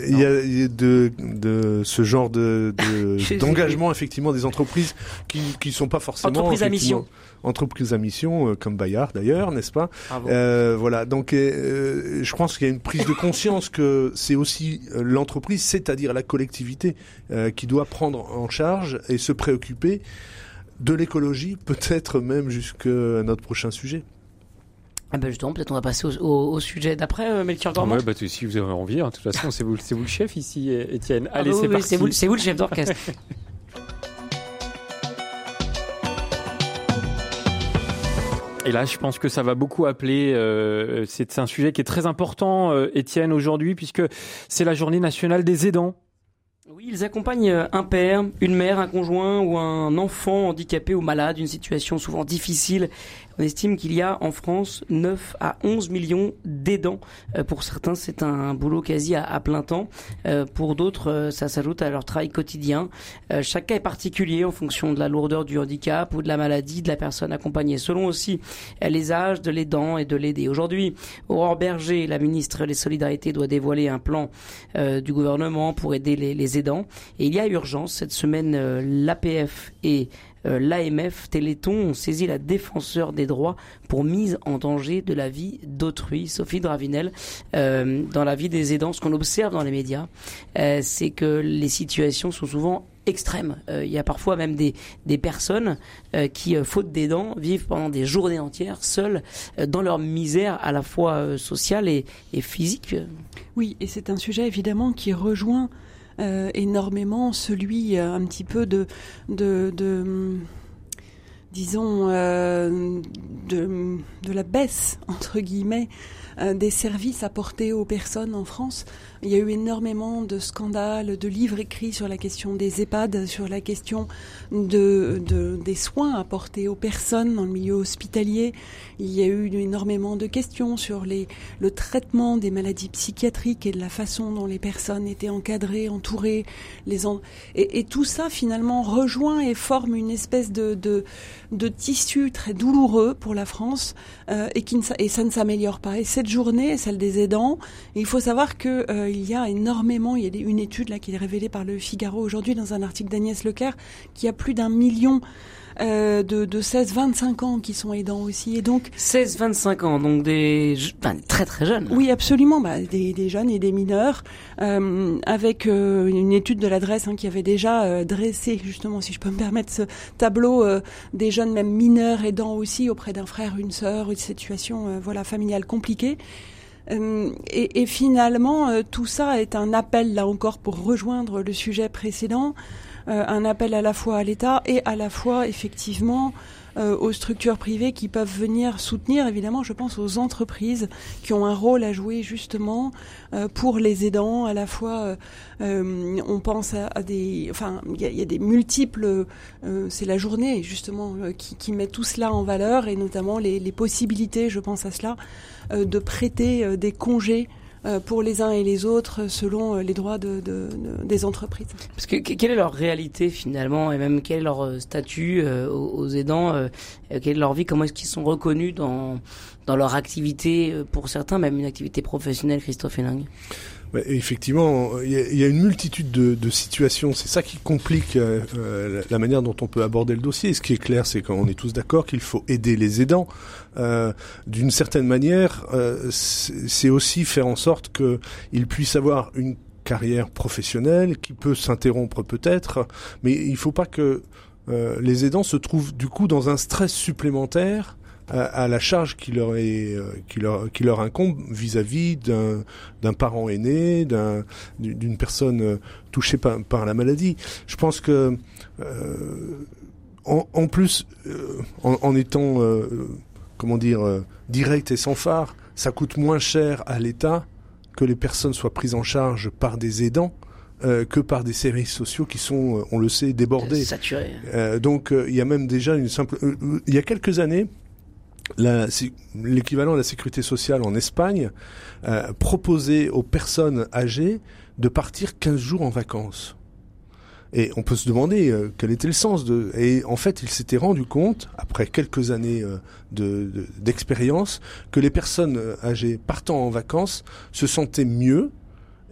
Speaker 5: Il y, a, de, de ce genre de d'engagement effectivement des entreprises qui qui sont pas forcément
Speaker 3: entreprises à mission
Speaker 5: entreprises à mission euh, comme Bayard d'ailleurs n'est-ce pas? Euh, voilà donc euh, je pense qu'il y a une prise de conscience que c'est aussi l'entreprise c'est-à-dire la collectivité euh, qui doit prendre en charge et se préoccuper de l'écologie peut-être même jusqu'à notre prochain sujet
Speaker 3: ah ben justement, peut-être on va passer au, au, au sujet d'après, euh, Melchior Gormand.
Speaker 2: Ouais, bah, si vous avez envie, hein, de toute façon, c'est vous, c'est vous le chef ici, Étienne. Allez,
Speaker 3: ah bah
Speaker 2: c'est
Speaker 3: oui,
Speaker 2: parti.
Speaker 3: C'est vous, c'est vous le chef d'orchestre.
Speaker 2: Et là, je pense que ça va beaucoup appeler. Euh, c'est un sujet qui est très important, euh, Étienne, aujourd'hui, puisque c'est la journée nationale des aidants.
Speaker 3: Oui, ils accompagnent euh, un père, une mère, un conjoint ou un enfant handicapé ou malade, une situation souvent difficile on estime qu'il y a en France 9 à 11 millions d'aidants. Euh, pour certains, c'est un boulot quasi à, plein temps. Euh, pour d'autres, euh, ça s'ajoute à leur travail quotidien. chaque cas est particulier en fonction de la lourdeur du handicap ou de la maladie de la personne accompagnée, selon aussi les âges de l'aidant et de l'aider. Aujourd'hui, Aurore Berger, la ministre des Solidarités, doit dévoiler un plan du gouvernement pour aider les, les, aidants. Et il y a urgence. Cette semaine, l'APF et l'AMF, Téléthon ont saisi la défenseur des droits pour mise en danger de la vie d'autrui. Sophie Dravinel, euh, dans la vie des aidants, ce qu'on observe dans les médias, euh, c'est que les situations sont souvent extrêmes. Il y a parfois même des, des personnes qui, faute d'aidants, vivent pendant des journées entières seules dans leur misère à la fois sociale et physique.
Speaker 6: Oui, et c'est un sujet évidemment qui rejoint euh, énormément celui euh, un petit peu de, de, disons, euh, de, la baisse, entre guillemets, des services apportés aux personnes en France. Il y a eu énormément de scandales, de livres écrits sur la question des EHPAD, sur la question de, de, des soins apportés aux personnes dans le milieu hospitalier. Il y a eu énormément de questions sur le traitement des maladies psychiatriques et de la façon dont les personnes étaient encadrées, entourées. Et, tout ça finalement rejoint et forme une espèce de, tissu très douloureux pour la France euh, et, qui et ça ne s'améliore pas. Et cette journée, celle des aidants, il faut savoir que euh, il y a énormément, il y a une étude là qui est révélée par le Figaro aujourd'hui dans un article d'Agnès Lecaire, qui a plus d'un million euh, de, de 16-25 ans qui sont aidants aussi. Et donc
Speaker 3: 16-25 ans, donc des très très jeunes.
Speaker 6: Oui, absolument, bah, des, des, jeunes et des mineurs, euh, avec euh, une étude de l'adresse hein, qui avait déjà dressé justement, si je peux me permettre, ce tableau des jeunes même mineurs aidants aussi auprès d'un frère, une sœur, une situation voilà familiale compliquée. Et, et, finalement, tout ça est un appel, là encore, pour rejoindre le sujet précédent, euh, un appel à la fois à l'État et à la fois effectivement euh, aux structures privées qui peuvent venir soutenir, évidemment, je pense aux entreprises qui ont un rôle à jouer justement euh, pour les aidants. À la fois, on pense à, des, enfin, il y, a des multiples. c'est la journée justement qui, met tout cela en valeur et notamment les, possibilités, je pense à cela, de prêter des congés euh, pour les uns et les autres selon euh, les droits de, de, des entreprises.
Speaker 3: Parce que quelle est leur réalité finalement et même quel est leur euh, statut aux, aidants, quelle est leur vie, comment est-ce qu'ils sont reconnus dans, dans leur activité, pour certains même une activité professionnelle, Christophe Héning
Speaker 5: effectivement, il y, a une multitude de, situations. C'est ça qui complique euh, la manière dont on peut aborder le dossier. ce qui est clair, c'est qu'on est tous d'accord qu'il faut aider les aidants. Euh, D'une certaine manière, euh, c'est aussi faire en sorte qu'ils puissent avoir une carrière professionnelle qui peut s'interrompre peut-être, mais il ne faut pas que euh, les aidants se trouvent du coup dans un stress supplémentaire à, la charge qui leur est euh, qui leur qui leur incombe vis-à-vis d'un d'un parent aîné, d'un d'une personne euh, touchée par, par la maladie. Je pense que euh, en, en, plus en, en, étant comment dire direct et sans phare, ça coûte moins cher à l'État que les personnes soient prises en charge par des aidants. que par des services sociaux qui sont, on le sait, débordés.
Speaker 3: Saturés.
Speaker 5: donc il y a même déjà une simple. il y a quelques années, l'équivalent de la sécurité sociale en Espagne euh, proposait aux personnes âgées de partir 15 jours en vacances. Et on peut se demander euh, quel était le sens de. Et en fait, il s'était rendu compte, après quelques années euh, de d'expérience, que les personnes âgées partant en vacances se sentaient mieux,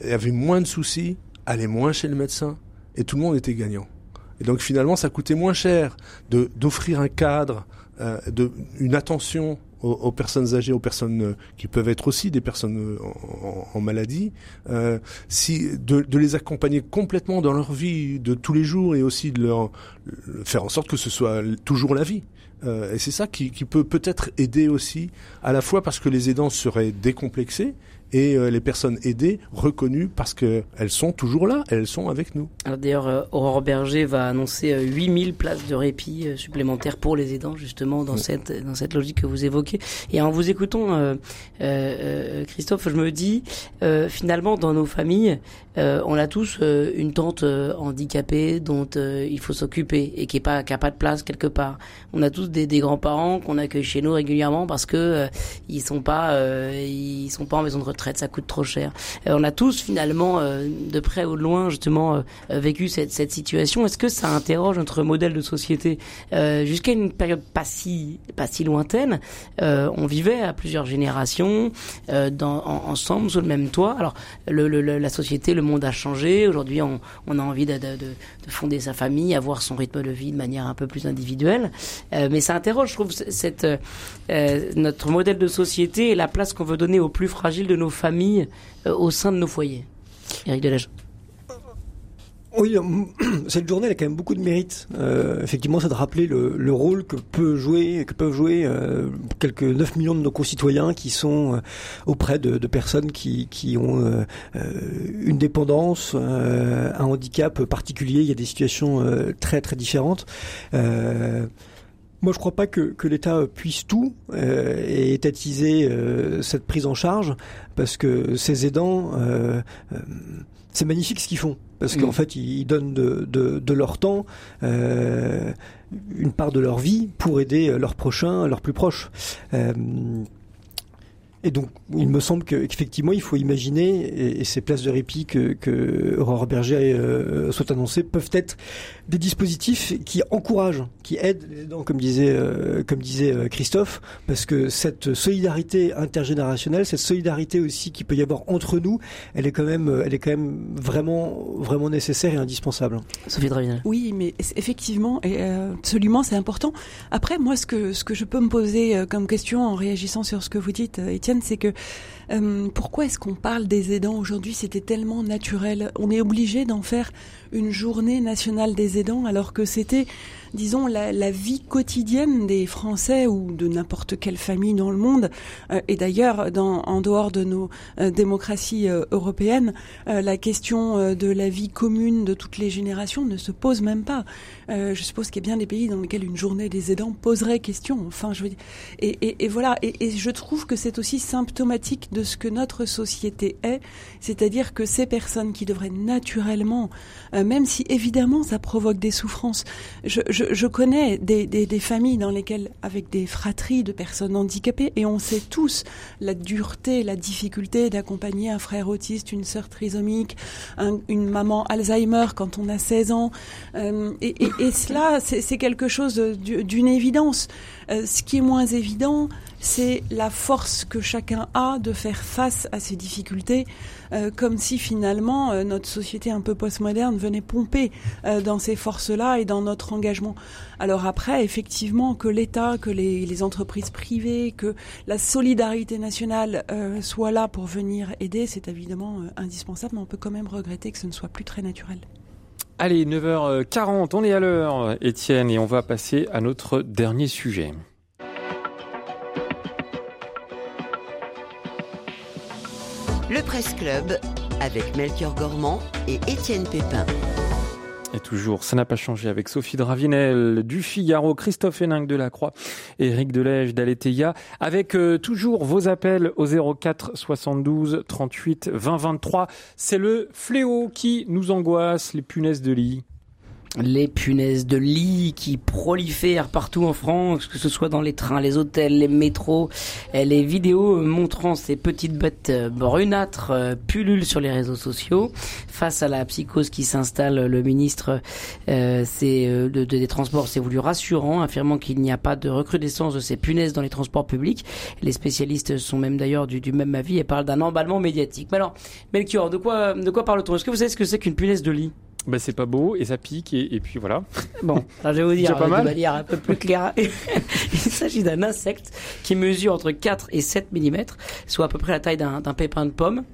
Speaker 5: avaient moins de soucis, allaient moins chez le médecin, et tout le monde était gagnant. Et donc finalement, ça coûtait moins cher d'offrir un cadre, de, une attention aux, personnes âgées, aux personnes euh, qui peuvent être aussi des personnes euh, en, maladie, si de, de, les accompagner complètement dans leur vie de tous les jours et aussi de leur faire en sorte que ce soit toujours la vie. et c'est ça qui, qui peut peut-être aider aussi, à la fois parce que les aidants seraient décomplexés et euh, les personnes aidées reconnues parce qu'elles sont toujours là, elles sont avec nous.
Speaker 3: Alors d'ailleurs, euh, Aurore Berger va annoncer 8000 places de répit supplémentaires pour les aidants, justement, dans, cette, dans cette logique que vous évoquez. Et en vous écoutant, Christophe, je me dis, finalement, dans nos familles, on a tous une tante handicapée dont il faut s'occuper et qui est pas qui a pas de place quelque part. On a tous des, des grands-parents qu'on accueille chez nous régulièrement parce que ils sont pas ils sont pas en maison de retraite, ça coûte trop cher. Euh, on a tous finalement, euh, de près ou de loin, justement, euh, vécu cette, situation. Est-ce que ça interroge notre modèle de société? Jusqu'à une période pas si pas si lointaine, on vivait à plusieurs générations ensemble sous le même toit. Alors la société, le monde a changé. Aujourd'hui, on, a envie de, de, de, fonder sa famille, avoir son rythme de vie de manière un peu plus individuelle. mais ça interroge, je trouve, notre modèle de société et la place qu'on veut donner aux plus fragiles de nos familles euh, au sein de nos foyers. Eric Delage.
Speaker 4: Oui, euh, cette journée a quand même beaucoup de mérite. Euh, effectivement, c'est de rappeler le, rôle que peut jouer, que peuvent jouer quelques 9 millions de nos concitoyens qui sont auprès de, personnes qui, qui ont une dépendance, un handicap particulier. Il y a des situations très très différentes. Moi, je crois pas que, que l'État puisse tout euh, et étatiser euh, cette prise en charge, parce que ces aidants, euh, euh c'est magnifique ce qu'ils font, parce qu'en mm. fait, ils donnent de, de, de leur temps, une part de leur vie pour aider leurs prochains, leurs plus proches. Et donc, il me semble qu'effectivement, il faut imaginer, et, ces places de répit que, que Aurore Berger euh, soit annoncées peuvent être des dispositifs qui encouragent, qui aident les aidants, comme disait, euh, comme disait euh, Christophe, parce que cette solidarité intergénérationnelle, cette solidarité aussi qui peut y avoir entre nous, elle est quand même, elle est quand même vraiment, vraiment nécessaire et indispensable.
Speaker 3: Sophie Dravinel.
Speaker 6: Oui, mais effectivement, et absolument, c'est important. Après, moi, ce que, ce que je peux me poser comme question en réagissant sur ce que vous dites, Étienne, c'est que euh, pourquoi est-ce qu'on parle des aidants aujourd'hui? C'était tellement naturel. On est obligé d'en faire une journée nationale des aidants alors que c'était disons, la, vie quotidienne des Français ou de n'importe quelle famille dans le monde, euh, et d'ailleurs en dehors de nos euh, démocraties européennes, la question de la vie commune de toutes les générations ne se pose même pas. je suppose qu'il y a bien des pays dans lesquels une journée des aidants poserait question. Enfin, je veux dire, et, voilà. Et, je trouve que c'est aussi symptomatique de ce que notre société est, c'est-à-dire que ces personnes qui devraient naturellement, même si évidemment ça provoque des souffrances, je, je je, connais des, des, familles dans lesquelles, avec des fratries de personnes handicapées, et on sait tous la dureté, la difficulté d'accompagner un frère autiste, une sœur trisomique, une maman Alzheimer quand on a 16 ans. Euh, et, et, cela, c'est quelque chose d'une évidence. Euh, ce qui est moins évident, c'est la force que chacun a de faire face à ces difficultés, euh, comme si finalement euh, notre société un peu postmoderne venait pomper euh, dans ces forces-là et dans notre engagement. Alors après, effectivement, que l'État, que les, entreprises privées, que la solidarité nationale soit là pour venir aider, c'est évidemment indispensable, mais on peut quand même regretter que ce ne soit plus très naturel.
Speaker 2: Allez, 9h40, on est à l'heure, Étienne, et on va passer à notre dernier sujet.
Speaker 1: Le Presse Club avec Melchior Gormand et Étienne Pépin.
Speaker 2: Et toujours, ça n'a pas changé avec Sophie Dravinel du Figaro, Christophe Héninck de la Croix, Éric Delège d'Aletheia, avec euh, toujours vos appels au 04 72 38 20 23. C'est le fléau qui nous angoisse, les punaises de lit
Speaker 3: les punaises de lit qui prolifèrent partout en France, que ce soit dans les trains, les hôtels, les métros. Les vidéos montrant ces petites bêtes brunâtres euh, pullulent sur les réseaux sociaux. Face à la psychose qui s'installe, le ministre euh, euh des Transports s'est voulu rassurant, affirmant qu'il n'y a pas de recrudescence de ces punaises dans les transports publics. Les spécialistes sont même d'ailleurs du, du, même avis et parlent d'un emballement médiatique. Mais alors, Melchior, de quoi, de quoi parle-t-on? Est-ce que vous savez ce que c'est qu'une punaise de lit?
Speaker 2: Bah, c'est pas beau et ça pique et, puis voilà.
Speaker 3: Bon, alors je vais vous dire pas de manière un peu plus claire. Il s'agit d'un insecte qui mesure entre 4 et 7 mm, soit à peu près la taille d'un pépin de pomme.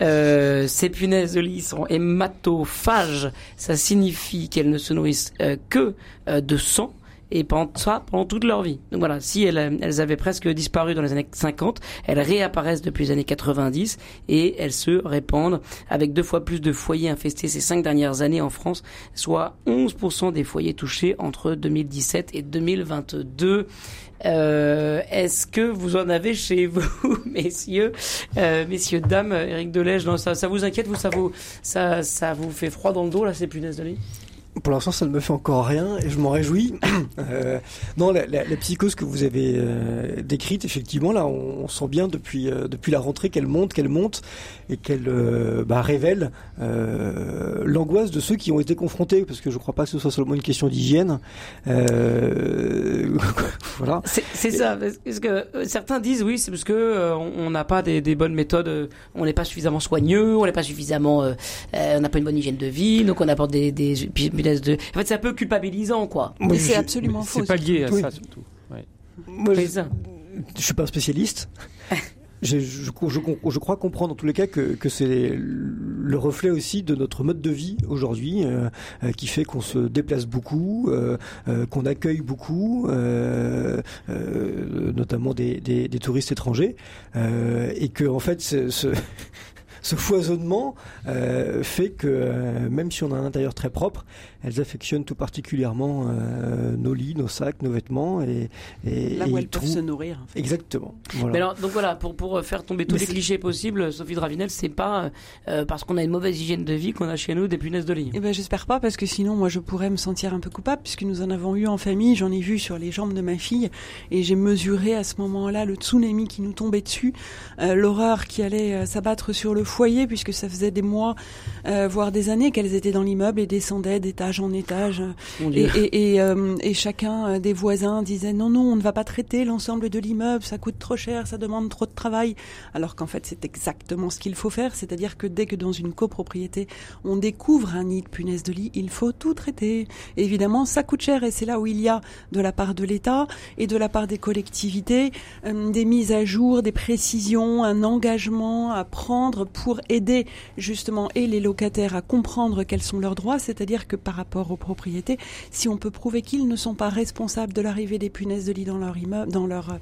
Speaker 3: Euh, ces punaises de lit sont hématophages. Ça signifie qu'elles ne se nourrissent euh, que euh, de sang et pendant ça, pendant toute leur vie. Donc voilà, si elles, elles avaient presque disparu dans les années 50, elles réapparaissent depuis les années 90 et elles se répandent avec deux fois plus de foyers infestés ces cinq dernières années en France, soit 11% des foyers touchés entre 2017 et 2022. Euh, Est-ce que vous en avez chez vous, messieurs, euh, messieurs, dames, Eric Delège non, ça, ça vous inquiète, vous, ça vous, ça, ça vous fait froid dans le dos là, ces punaises de lit
Speaker 4: pour l'instant, ça ne me fait encore rien et je m'en réjouis. euh, non, la, la, psychose que vous avez euh, décrite, effectivement, là, on, sent bien depuis euh, depuis la rentrée qu'elle monte, qu'elle monte et qu'elle euh, bah, révèle l'angoisse de ceux qui ont été confrontés, parce que je ne crois pas que ce soit seulement une question d'hygiène.
Speaker 3: voilà. C'est ça, parce que certains disent oui, c'est parce que on n'a pas des, bonnes méthodes, on n'est pas suffisamment soigneux, on n'est pas suffisamment, on n'a pas une bonne hygiène de vie, donc on apporte des de. En fait, c'est un peu culpabilisant, quoi.
Speaker 6: Mais c'est absolument faux.
Speaker 2: C'est pas lié à oui. ça, surtout. Ouais.
Speaker 4: Moi, je, je suis pas un spécialiste. Je, je, je, je, crois comprendre en tous les cas que, que c'est le reflet aussi de notre mode de vie aujourd'hui euh, euh, qui fait qu'on se déplace beaucoup, euh, euh qu'on accueille beaucoup, euh, euh, notamment des, des, des, touristes étrangers, et que en fait ce, ce foisonnement euh, fait que euh, même si on a un intérieur très propre, elles affectionnent tout particulièrement euh, nos lits, nos sacs, nos vêtements et, et
Speaker 6: là où
Speaker 4: et
Speaker 6: elles peuvent se nourrir. En fait.
Speaker 4: Exactement.
Speaker 3: Voilà. Mais alors, donc voilà, pour pour faire tomber tous Mais les clichés possibles, Sophie Dravinel, c'est pas euh, parce qu'on a une mauvaise hygiène de vie qu'on a chez nous des punaises de lit.
Speaker 6: Eh ben j'espère pas parce que sinon moi je pourrais me sentir un peu coupable puisque nous en avons eu en famille, j'en ai vu sur les jambes de ma fille et j'ai mesuré à ce moment-là le tsunami qui nous tombait dessus, euh, l'horreur qui allait euh, s'abattre sur le foyer puisque ça faisait des mois, euh, voire des années qu'elles étaient dans l'immeuble et descendaient d'étage en étage. Et, et, et, euh, et, chacun des voisins disait non, non, on ne va pas traiter l'ensemble de l'immeuble, ça coûte trop cher, ça demande trop de travail. Alors qu'en fait, c'est exactement ce qu'il faut faire, c'est-à-dire que dès que dans une copropriété, on découvre un nid de punaise de lit, il faut tout traiter. Évidemment, ça coûte cher et c'est là où il y a de la part de l'État et de la part des collectivités euh, des mises à jour, des précisions, un engagement à prendre pour aider justement et les locataires à comprendre quels sont leurs droits, c'est-à-dire que par rapport aux propriétés, si on peut prouver qu'ils ne sont pas responsables de l'arrivée des punaises de lit dans leur immeuble, dans leur,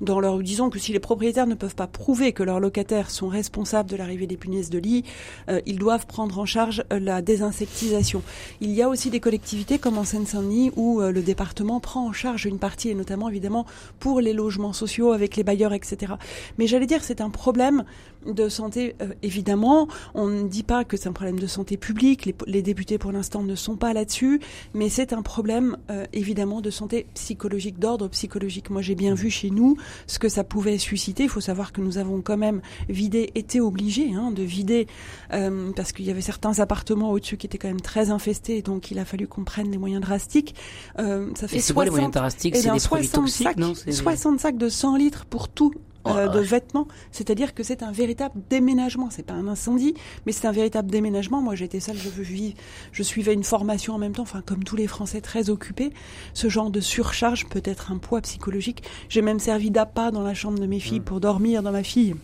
Speaker 6: dans leur, disons que si les propriétaires ne peuvent pas prouver que leurs locataires sont responsables de l'arrivée des punaises de lit, euh, ils doivent prendre en charge euh, la désinsectisation. Il y a aussi des collectivités comme en Seine-Saint-Denis où euh, le département prend en charge une partie et notamment évidemment pour les logements sociaux avec les bailleurs, etc. Mais j'allais dire c'est un problème de santé euh, évidemment. On ne dit pas que c'est un problème de santé publique. Les, les députés pour l'instant ne sont pas là-dessus, mais c'est un problème euh, évidemment de santé psychologique, d'ordre psychologique. Moi, j'ai bien vu chez nous ce que ça pouvait susciter. Il faut savoir que nous avons quand même vidé, été obligés hein, de vider euh, parce qu'il y avait certains appartements au-dessus qui étaient quand même très infestés, donc il a fallu qu'on prenne des moyens drastiques.
Speaker 3: Euh, ça fait 60, les moyens drastiques, c'est des
Speaker 6: 60
Speaker 3: toxiques,
Speaker 6: sacs,
Speaker 3: non
Speaker 6: 60 sacs de 100 litres pour tout euh, de vêtements. C'est-à-dire que c'est un véritable déménagement. C'est pas un incendie, mais c'est un véritable déménagement. Moi, j'étais seule, je, vis, je suivais une formation en même temps, enfin, comme tous les Français très occupés. Ce genre de surcharge peut être un poids psychologique. J'ai même servi d'appât dans la chambre de mes filles pour dormir dans ma fille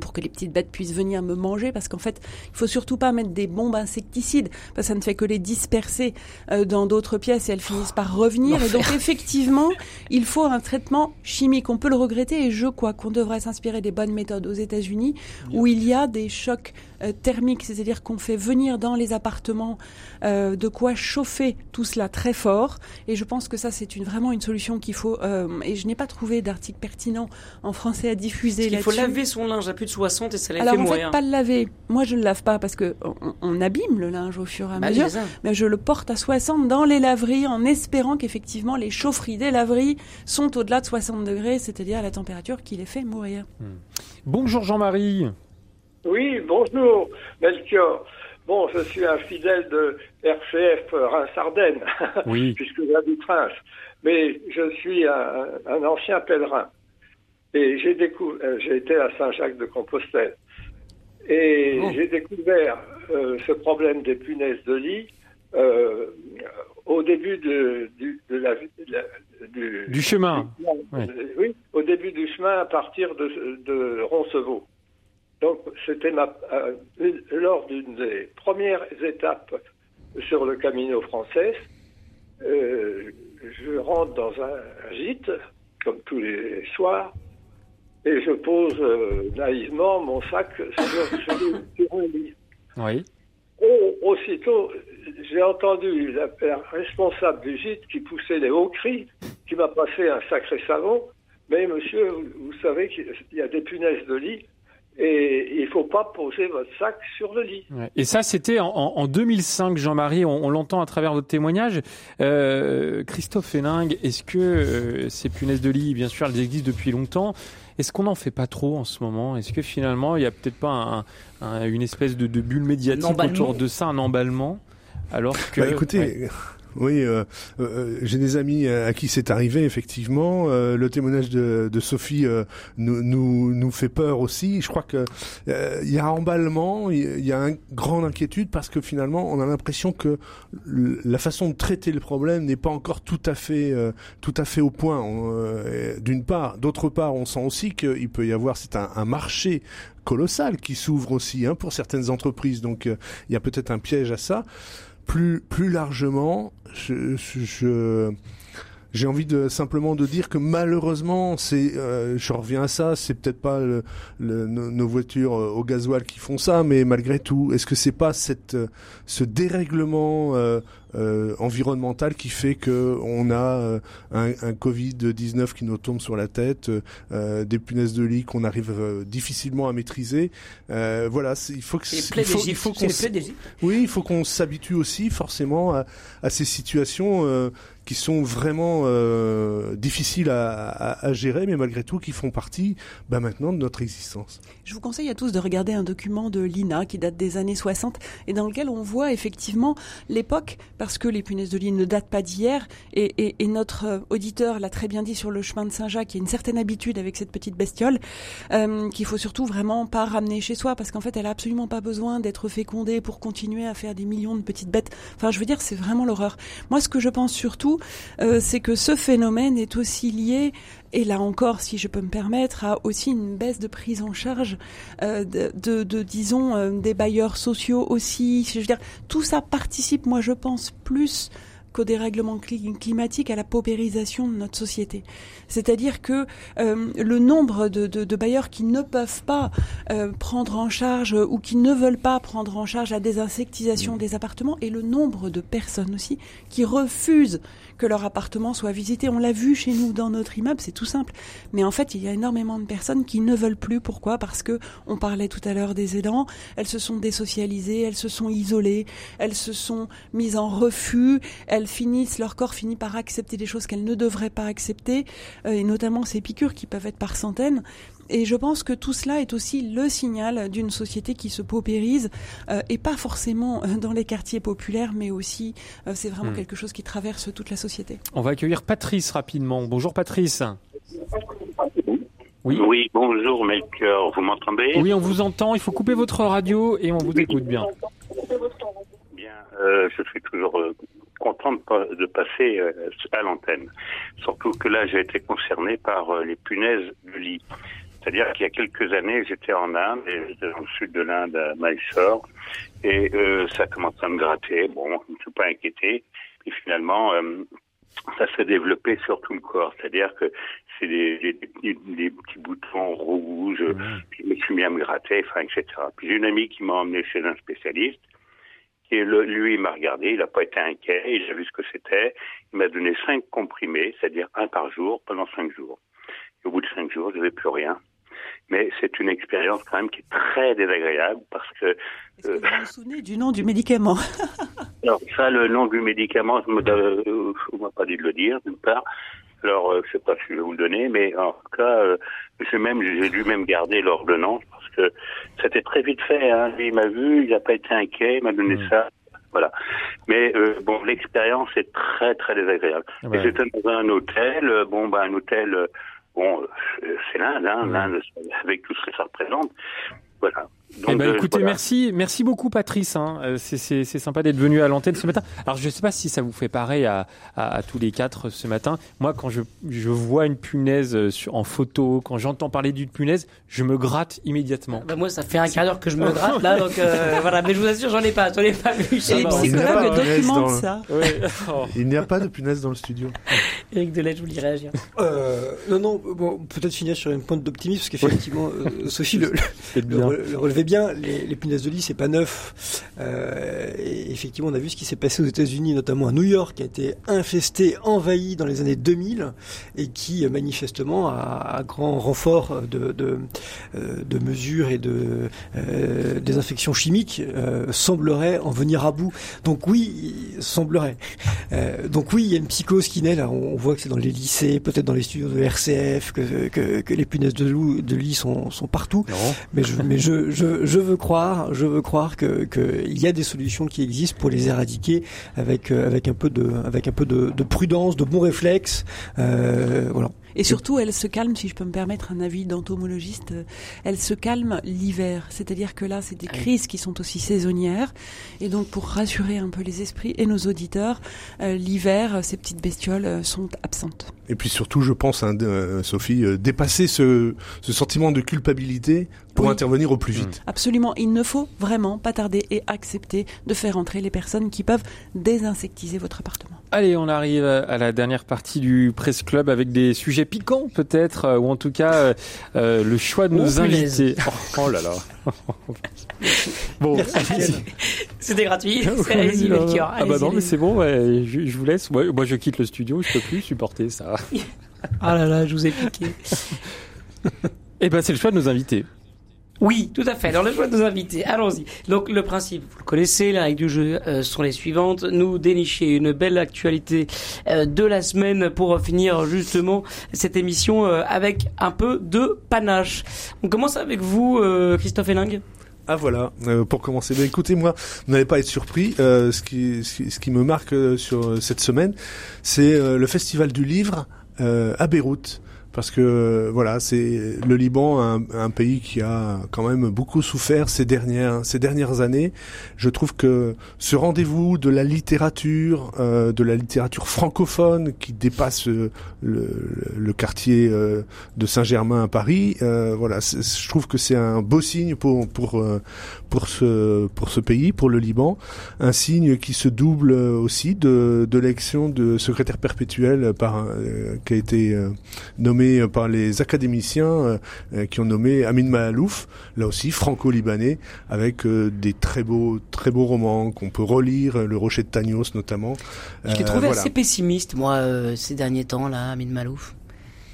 Speaker 6: pour que les petites bêtes puissent venir me manger parce qu'en fait il faut surtout pas mettre des bombes insecticides parce que ça ne fait que les disperser euh, dans d'autres pièces et elles finissent par revenir. Et donc effectivement il faut un traitement chimique. On peut le regretter et je crois qu'on devrait s'inspirer des bonnes méthodes aux États-Unis où il y a des chocs euh, thermiques. C'est-à-dire qu'on fait venir dans les appartements euh, de quoi chauffer tout cela très fort. Et je pense que ça c'est une, vraiment une solution qu'il faut euh, et je n'ai pas trouvé d'article pertinent en français à diffuser
Speaker 3: il faut laver son linge plus de 60 et ça les
Speaker 6: Alors
Speaker 3: fait
Speaker 6: en
Speaker 3: mourir.
Speaker 6: fait, pas le laver. Moi, je le lave pas parce que on, on abîme le linge au fur et à
Speaker 3: Bah,
Speaker 6: mesure. Mais je le porte à 60 dans les laveries en espérant qu'effectivement les chaufferies des laveries sont au-delà de 60 degrés, c'est-à-dire à la température qui les fait mourir.
Speaker 2: Bonjour Jean-Marie.
Speaker 9: Oui, bonjour, Melchior. Bon, je suis un fidèle de RCF Reims-Ardennes,
Speaker 2: Oui.
Speaker 9: puisque j'habite Reims. Mais je suis un, un ancien pèlerin. Et j'ai découvert, euh, j'ai été à Saint-Jacques-de-Compostelle. Et
Speaker 3: Oh.
Speaker 9: j'ai découvert euh, ce problème des punaises de lit euh, au début de, du, de la, de la- du,
Speaker 2: Du chemin. Ouais.
Speaker 9: Oui, au début du chemin à partir de, de Roncevaux. Donc, c'était ma, euh, une- lors d'une des premières étapes sur le Camino français. Je rentre dans un, gîte, comme tous les soirs, et je pose euh, naïvement mon sac sur, un lit.
Speaker 2: Oui.
Speaker 9: Oh, aussitôt, j'ai entendu la, responsable du gîte qui poussait les hauts cris, qui m'a passé un sacré savon. Mais monsieur, vous savez qu'il y a des punaises de lit et il ne faut pas poser votre sac sur le lit.
Speaker 2: Et ça, c'était en, 2005, Jean-Marie, on, l'entend à travers votre témoignage. Euh, Christophe Héningue, est-ce que euh, ces punaises de lit, bien sûr, elles existent depuis longtemps est-ce qu'on n'en fait pas trop en ce moment? Est-ce que finalement, il n'y a peut-être pas une espèce de, bulle médiatique autour de ça, un emballement? Alors que,
Speaker 5: bah, écoutez, oui, euh, euh, j'ai des amis à qui c'est arrivé effectivement. Euh, le témoignage de, de Sophie nous, nous, nous fait peur aussi. Je crois que il y a un emballement, il y a une grande inquiétude parce que finalement on a l'impression que la façon de traiter le problème n'est pas encore tout à fait tout à fait au point. D'une part, d'autre part, on sent aussi qu'il peut y avoir c'est un, un marché colossal qui s'ouvre aussi hein, pour certaines entreprises. Donc il y a peut-être un piège à ça plus plus largement, je, je, j'ai envie de simplement de dire que malheureusement, c'est, euh, je reviens à ça, c'est peut-être pas le, nos, voitures euh, au gasoil qui font ça, mais malgré tout, est-ce que c'est pas cette, euh, ce dérèglement euh, euh, environnemental qui fait que on a un, un Covid 19 qui nous tombe sur la tête, euh, des punaises de lit qu'on arrive difficilement à maîtriser. voilà, il faut que
Speaker 3: il faut, il faut qu'on
Speaker 5: oui, il faut qu'on s'habitue aussi forcément à, à ces situations qui sont vraiment euh, difficiles à, à, gérer, mais malgré tout qui font partie bah, maintenant de notre existence.
Speaker 6: Je vous conseille à tous de regarder un document de l'INA qui date des années 60 et dans lequel on voit effectivement l'époque, parce que les punaises de lit ne datent pas d'hier, et, notre euh, auditeur l'a très bien dit sur le chemin de Saint-Jacques, il y a une certaine habitude avec cette petite bestiole euh, qu'il faut surtout vraiment pas ramener chez soi, parce qu'en fait elle a absolument pas besoin d'être fécondée pour continuer à faire des millions de petites bêtes. Enfin, je veux dire, c'est vraiment l'horreur. Moi, ce que je pense surtout, euh, c'est que ce phénomène est aussi lié et là encore, si je peux me permettre, à aussi une baisse de prise en charge euh, de, de, disons, euh, des bailleurs sociaux aussi. Je veux dire, tout ça participe, moi je pense, plus qu'au dérèglement climatique, à la paupérisation de notre société. C'est-à-dire que euh, le nombre de, de, de, bailleurs qui ne peuvent pas euh, prendre en charge ou qui ne veulent pas prendre en charge la désinsectisation des appartements et le nombre de personnes aussi qui refusent que leur appartement soit visité. On l'a vu chez nous dans notre immeuble, c'est tout simple. Mais en fait, il y a énormément de personnes qui ne veulent plus. Pourquoi? Parce que on parlait tout à l'heure des aidants. Elles se sont désocialisées, elles se sont isolées, elles se sont mises en refus, elles finissent, leur corps finit par accepter des choses qu'elles ne devraient pas accepter, euh, et notamment ces piqûres qui peuvent être par centaines. Et je pense que tout cela est aussi le signal d'une société qui se paupérise, euh, et pas forcément euh, dans les quartiers populaires, mais aussi c'est vraiment hmm. quelque chose qui traverse toute la société.
Speaker 2: On va accueillir Patrice rapidement. Bonjour Patrice.
Speaker 10: Oui. oui, bonjour Melchior, vous m'entendez?
Speaker 2: Oui, on vous entend. Il faut couper votre radio et on vous écoute bien.
Speaker 10: Bien, je suis toujours content de, passer euh, à l'antenne. Surtout que là, j'ai été concerné par euh, les punaises de lit. C'est-à-dire qu'il y a quelques années, j'étais en Inde, j'étais dans le sud de l'Inde, à Mysore, et euh, ça commence à me gratter. Bon, je ne suis pas inquiété. Et finalement, ça s'est développé sur tout le corps. C'est-à-dire que c'est des, des, petits boutons rouges, mmh. puis je me suis mis à me gratter, enfin, etc. Puis j'ai une amie qui m'a emmené chez un spécialiste, et lui, il m'a regardé, il n'a pas été inquiet, il a vu ce que c'était. Il m'a donné cinq comprimés, c'est-à-dire un par jour, pendant cinq jours. Et au bout de cinq jours, je n'avais plus rien. Mais c'est une expérience quand même qui est très désagréable parce que...
Speaker 6: Est-ce que vous vous souvenez du nom du médicament?
Speaker 10: Alors ça, le nom du médicament, je ne euh, m'a pas dit de le dire, d'une part. Alors, euh, je ne sais pas si je vais vous le donner, mais en tout cas, euh, même, j'ai dû même garder l'ordonnance parce que c'était très vite fait. Hein. Lui, il m'a vu, il n'a pas été inquiet, il m'a donné mmh. ça. Voilà. Mais euh, bon, l'expérience est très très désagréable. Et j'étais dans un hôtel. Euh, bon, bah un hôtel. bon, c'est l'Inde, hein, l'Inde avec tout ce que ça représente. Voilà.
Speaker 2: Eh ben, écoutez, merci, merci beaucoup Patrice. Hein. Euh, c'est sympa d'être venu à l'antenne ce matin. Alors je ne sais pas si ça vous fait pareil à, à, tous les quatre ce matin. Moi, quand je, je vois une punaise euh, sur, en photo, quand j'entends parler d'une punaise, je me gratte immédiatement.
Speaker 3: Bah, moi, ça fait un quart d'heure que je me gratte là, donc euh, voilà. Mais je vous assure, j'en ai pas, j'en ai pas vu.
Speaker 6: les psychologues documentent ça.
Speaker 5: Il n'y a pas de punaise dans le studio.
Speaker 3: Eric Delette, je voulais réagir.
Speaker 4: non, non. Bon, peut-être finir sur une pointe d'optimisme parce qu'effectivement, Sophie le, le, bien les, les punaises de lit, c'est pas neuf. Euh, et effectivement, on a vu ce qui s'est passé aux États-Unis, notamment à New York, qui a été infesté, envahi dans les années 2000, et qui manifestement, à, grand renfort de, de, euh, de, mesures et de euh, désinfections chimiques, euh, semblerait en venir à bout. Donc oui, semblerait. Euh, donc oui, il y a une psychose qui naît là. On, voit que c'est dans les lycées, peut-être dans les studios de RCF, que, que, que les punaises de, loup, de lit sont, sont partout. Mais je, mais je, je je, veux croire, je veux croire que qu'il y a des solutions qui existent pour les éradiquer avec euh, avec un peu de avec un peu de, de prudence, de bons réflexes, euh, voilà.
Speaker 6: Et surtout, elle se calme, si je peux me permettre un avis d'entomologiste, euh, elle se calme l'hiver. C'est-à-dire que là, c'est des ah crises qui sont aussi saisonnières. Et donc, pour rassurer un peu les esprits et nos auditeurs, l'hiver, ces petites bestioles sont absentes.
Speaker 5: Et puis surtout, je pense, hein, Sophie, dépasser ce, ce sentiment de culpabilité pour intervenir au plus vite.
Speaker 6: Mmh. Absolument, il ne faut vraiment pas tarder et accepter de faire entrer les personnes qui peuvent désinsectiser votre appartement.
Speaker 2: Allez, on arrive à la dernière partie du Presse Club avec des sujets piquants peut-être, euh, ou en tout cas euh, euh, le choix de nos invités. Oh, oh, là là.
Speaker 3: bon, c'était gratuit. C'est
Speaker 2: Ah bah non, mais c'est bon. je, vous laisse. Moi, je quitte le studio. Je peux plus supporter ça.
Speaker 3: ah là là, je vous ai piqué.
Speaker 2: Eh ben, c'est le choix de nos invités.
Speaker 3: Oui, tout à fait. Alors le choix de nos invités, allons-y. Donc le principe, vous le connaissez, les règles du jeu euh, sont les suivantes. Nous dénicher une belle actualité euh, de la semaine pour finir justement cette émission euh, avec un peu de panache. On commence avec vous, Christophe Héling.
Speaker 5: Ah voilà, pour commencer. Ben, écoutez, moi, vous n'allez pas être surpris. ce, qui, ce, qui, me marque sur cette semaine, c'est le Festival du Livre à Beyrouth parce que voilà, c'est le Liban, un, un, pays qui a quand même beaucoup souffert ces dernières ces dernières années. Je trouve que ce rendez-vous de la littérature, euh, de la littérature francophone qui dépasse le, le, quartier euh, de Saint-Germain à Paris, euh, voilà, je trouve que c'est un beau signe pour pour euh, pour ce pour ce pays, pour le Liban, un signe qui se double aussi de de l'élection de secrétaire perpétuel par qui a été nommé par les académiciens euh, euh, qui ont nommé Amin Mahalouf, là aussi franco-libanais, avec euh, des très beaux, très beaux romans qu'on peut relire, Le Rocher de Tagnos notamment.
Speaker 3: Je l'ai trouvé assez pessimiste, moi, ces derniers temps, là, Amin Malouf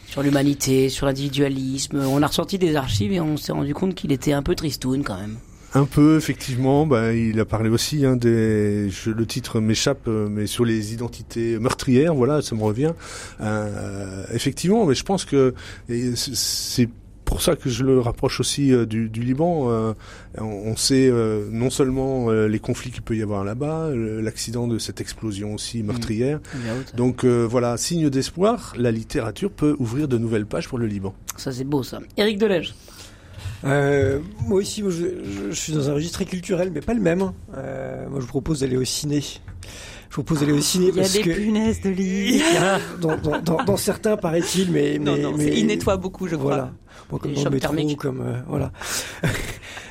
Speaker 3: sur l'humanité, sur l'individualisme. On a ressorti des archives et on s'est rendu compte qu'il était un peu tristoun quand même.
Speaker 5: Un peu, effectivement. Bah, il a parlé aussi hein, des. Je, le titre m'échappe, euh, mais sur les identités meurtrières. Voilà, ça me revient. Euh, effectivement, mais je pense que c'est pour ça que je le rapproche aussi euh, du, du, Liban. Euh, on, sait euh, non seulement les conflits qu'il peut y avoir là-bas, l'accident de cette explosion aussi meurtrière. Mmh. Donc voilà, signe d'espoir, la littérature peut ouvrir de nouvelles pages pour le Liban.
Speaker 3: Ça c'est beau ça. Éric Delège.
Speaker 4: Euh, moi aussi, moi, je, je, suis dans un registre très culturel, mais pas le même. Euh, moi, je vous propose d'aller au ciné. Je vous propose d'aller au ciné
Speaker 6: Il y a des punaises de lit.
Speaker 4: dans, dans, dans, dans, certains, paraît-il, mais,
Speaker 6: non, non, mais il nettoie beaucoup, je crois.
Speaker 4: Voilà. Bon, comme dans le métro, comme euh, voilà.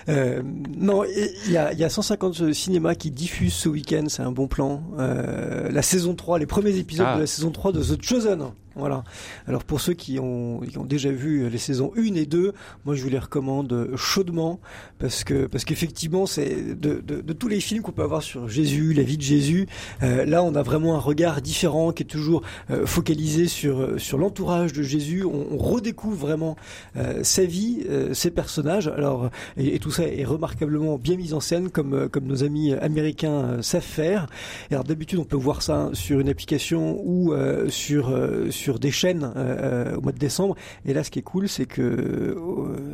Speaker 4: Euh, non, il y a, y a 150 cinémas qui diffusent ce week-end, c'est un bon plan. Euh, la saison 3, les premiers épisodes ah. de la saison 3 de The Chosen. Alors pour ceux qui ont, déjà vu les saisons 1 et 2, moi je vous les recommande chaudement parce que parce qu'effectivement c'est de, tous les films qu'on peut avoir sur Jésus, la vie de Jésus. Euh, là on a vraiment un regard différent qui est toujours euh, focalisé sur sur l'entourage de Jésus. On, redécouvre vraiment euh, sa vie, euh, ses personnages. Alors et, tout ça est remarquablement bien mis en scène comme comme nos amis américains savent faire. Alors d'habitude on peut voir ça sur une application ou sur sur sur des chaînes au mois de décembre. Et là, ce qui est cool, c'est que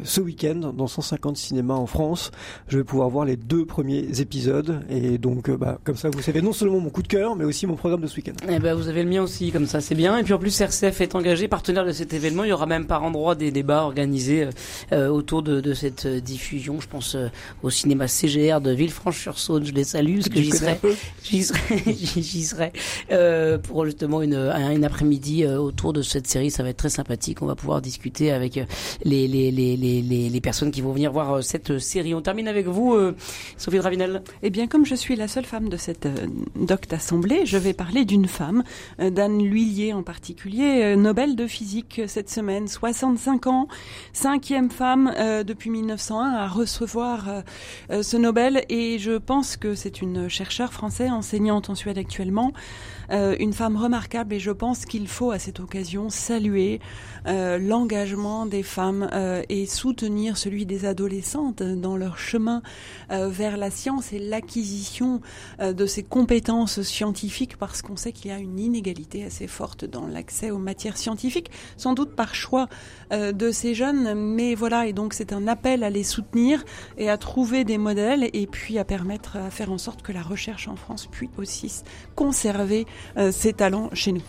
Speaker 4: ce week-end, dans 150 cinémas en France, je vais pouvoir voir les deux premiers épisodes. Et donc, bah, comme ça, vous savez non seulement mon coup de cœur, mais aussi mon programme de ce week-end.
Speaker 3: Eh ben, vous avez le mien aussi, comme ça, c'est bien. Et puis en plus, RCF est engagé, partenaire de cet événement. Il y aura même par endroit des débats organisés autour de, de, cette diffusion. Je pense au cinéma CGR de Villefranche-sur-Saône. Je les salue, parce que j'y serai, j'y serai, j'y serai euh, pour justement une, un, après-midi euh, autour de cette série. Ça va être très sympathique. On va pouvoir discuter avec euh, les, les, les, les, les personnes qui vont venir voir cette série. On termine avec vous, Sophie Dravinel.
Speaker 6: Eh bien, comme je suis la seule femme de cette docte assemblée, je vais parler d'une femme, d'Anne Lhuillier en particulier, Nobel de physique cette semaine, 65 ans, cinquième femme depuis 1901 à recevoir ce Nobel et je pense que c'est une chercheure française enseignante en Suède actuellement euh, une femme remarquable et je pense qu'il faut à cette occasion saluer euh, l'engagement des femmes euh, et soutenir celui des adolescentes dans leur chemin vers la science et l'acquisition de ces compétences scientifiques parce qu'on sait qu'il y a une inégalité assez forte dans l'accès aux matières scientifiques, sans doute par choix de ces jeunes, mais voilà, et donc c'est un appel à les soutenir et à trouver des modèles et puis à permettre, à faire en sorte que la recherche en France puisse aussi conserver euh, ses talents chez nous.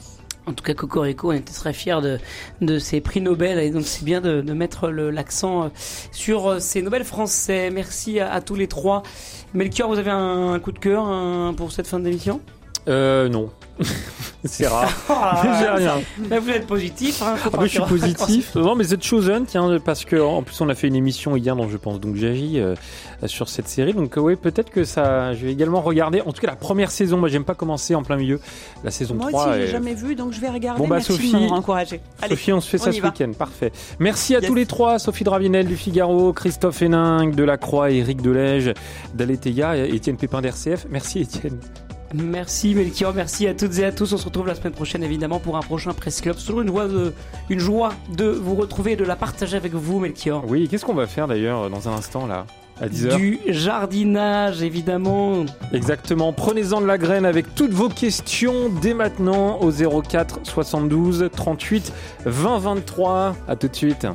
Speaker 3: En tout cas, Cocorico, on était très fiers de, de ces prix Nobel et donc c'est bien de, de mettre l'accent euh, sur euh, ces Nobel français. Merci à, tous les trois. Melchior, vous avez un, coup de cœur pour cette fin d'émission?
Speaker 2: Euh, non. c'est rare.
Speaker 3: Ah, J'ai rien. Mais vous êtes positif. Hein,
Speaker 2: ah, je suis positif. non, mais The Chosen, tiens, parce que en plus on a fait une émission hier dont je pense donc j'agis euh, sur cette série. Donc oui, peut-être que ça. Je vais également regarder. En tout cas, la première saison. Moi, j'aime pas commencer en plein milieu. La saison
Speaker 6: Moi
Speaker 2: 3.
Speaker 6: Moi aussi, j'ai jamais vu, donc je vais regarder.
Speaker 2: Bon bah Sophie. Sophie, on se fait ça ce week-end. Parfait. Merci à tous les trois. Sophie Dravinel du Figaro, Christophe Héninck de La Croix, Eric Delège d'Aletheia, Étienne Pépin d'RCF. Merci Étienne.
Speaker 3: Merci Melchior, merci à toutes et à tous. On se retrouve la semaine prochaine évidemment pour un prochain Press Club. C'est toujours une, joie de, une joie de vous retrouver et de la partager avec vous Melchior.
Speaker 2: Oui, qu'est-ce qu'on va faire d'ailleurs dans un instant là à 10h
Speaker 3: Du jardinage évidemment.
Speaker 2: Exactement, prenez-en de la graine avec toutes vos questions dès maintenant au 04 72 38 20 23. À tout de suite.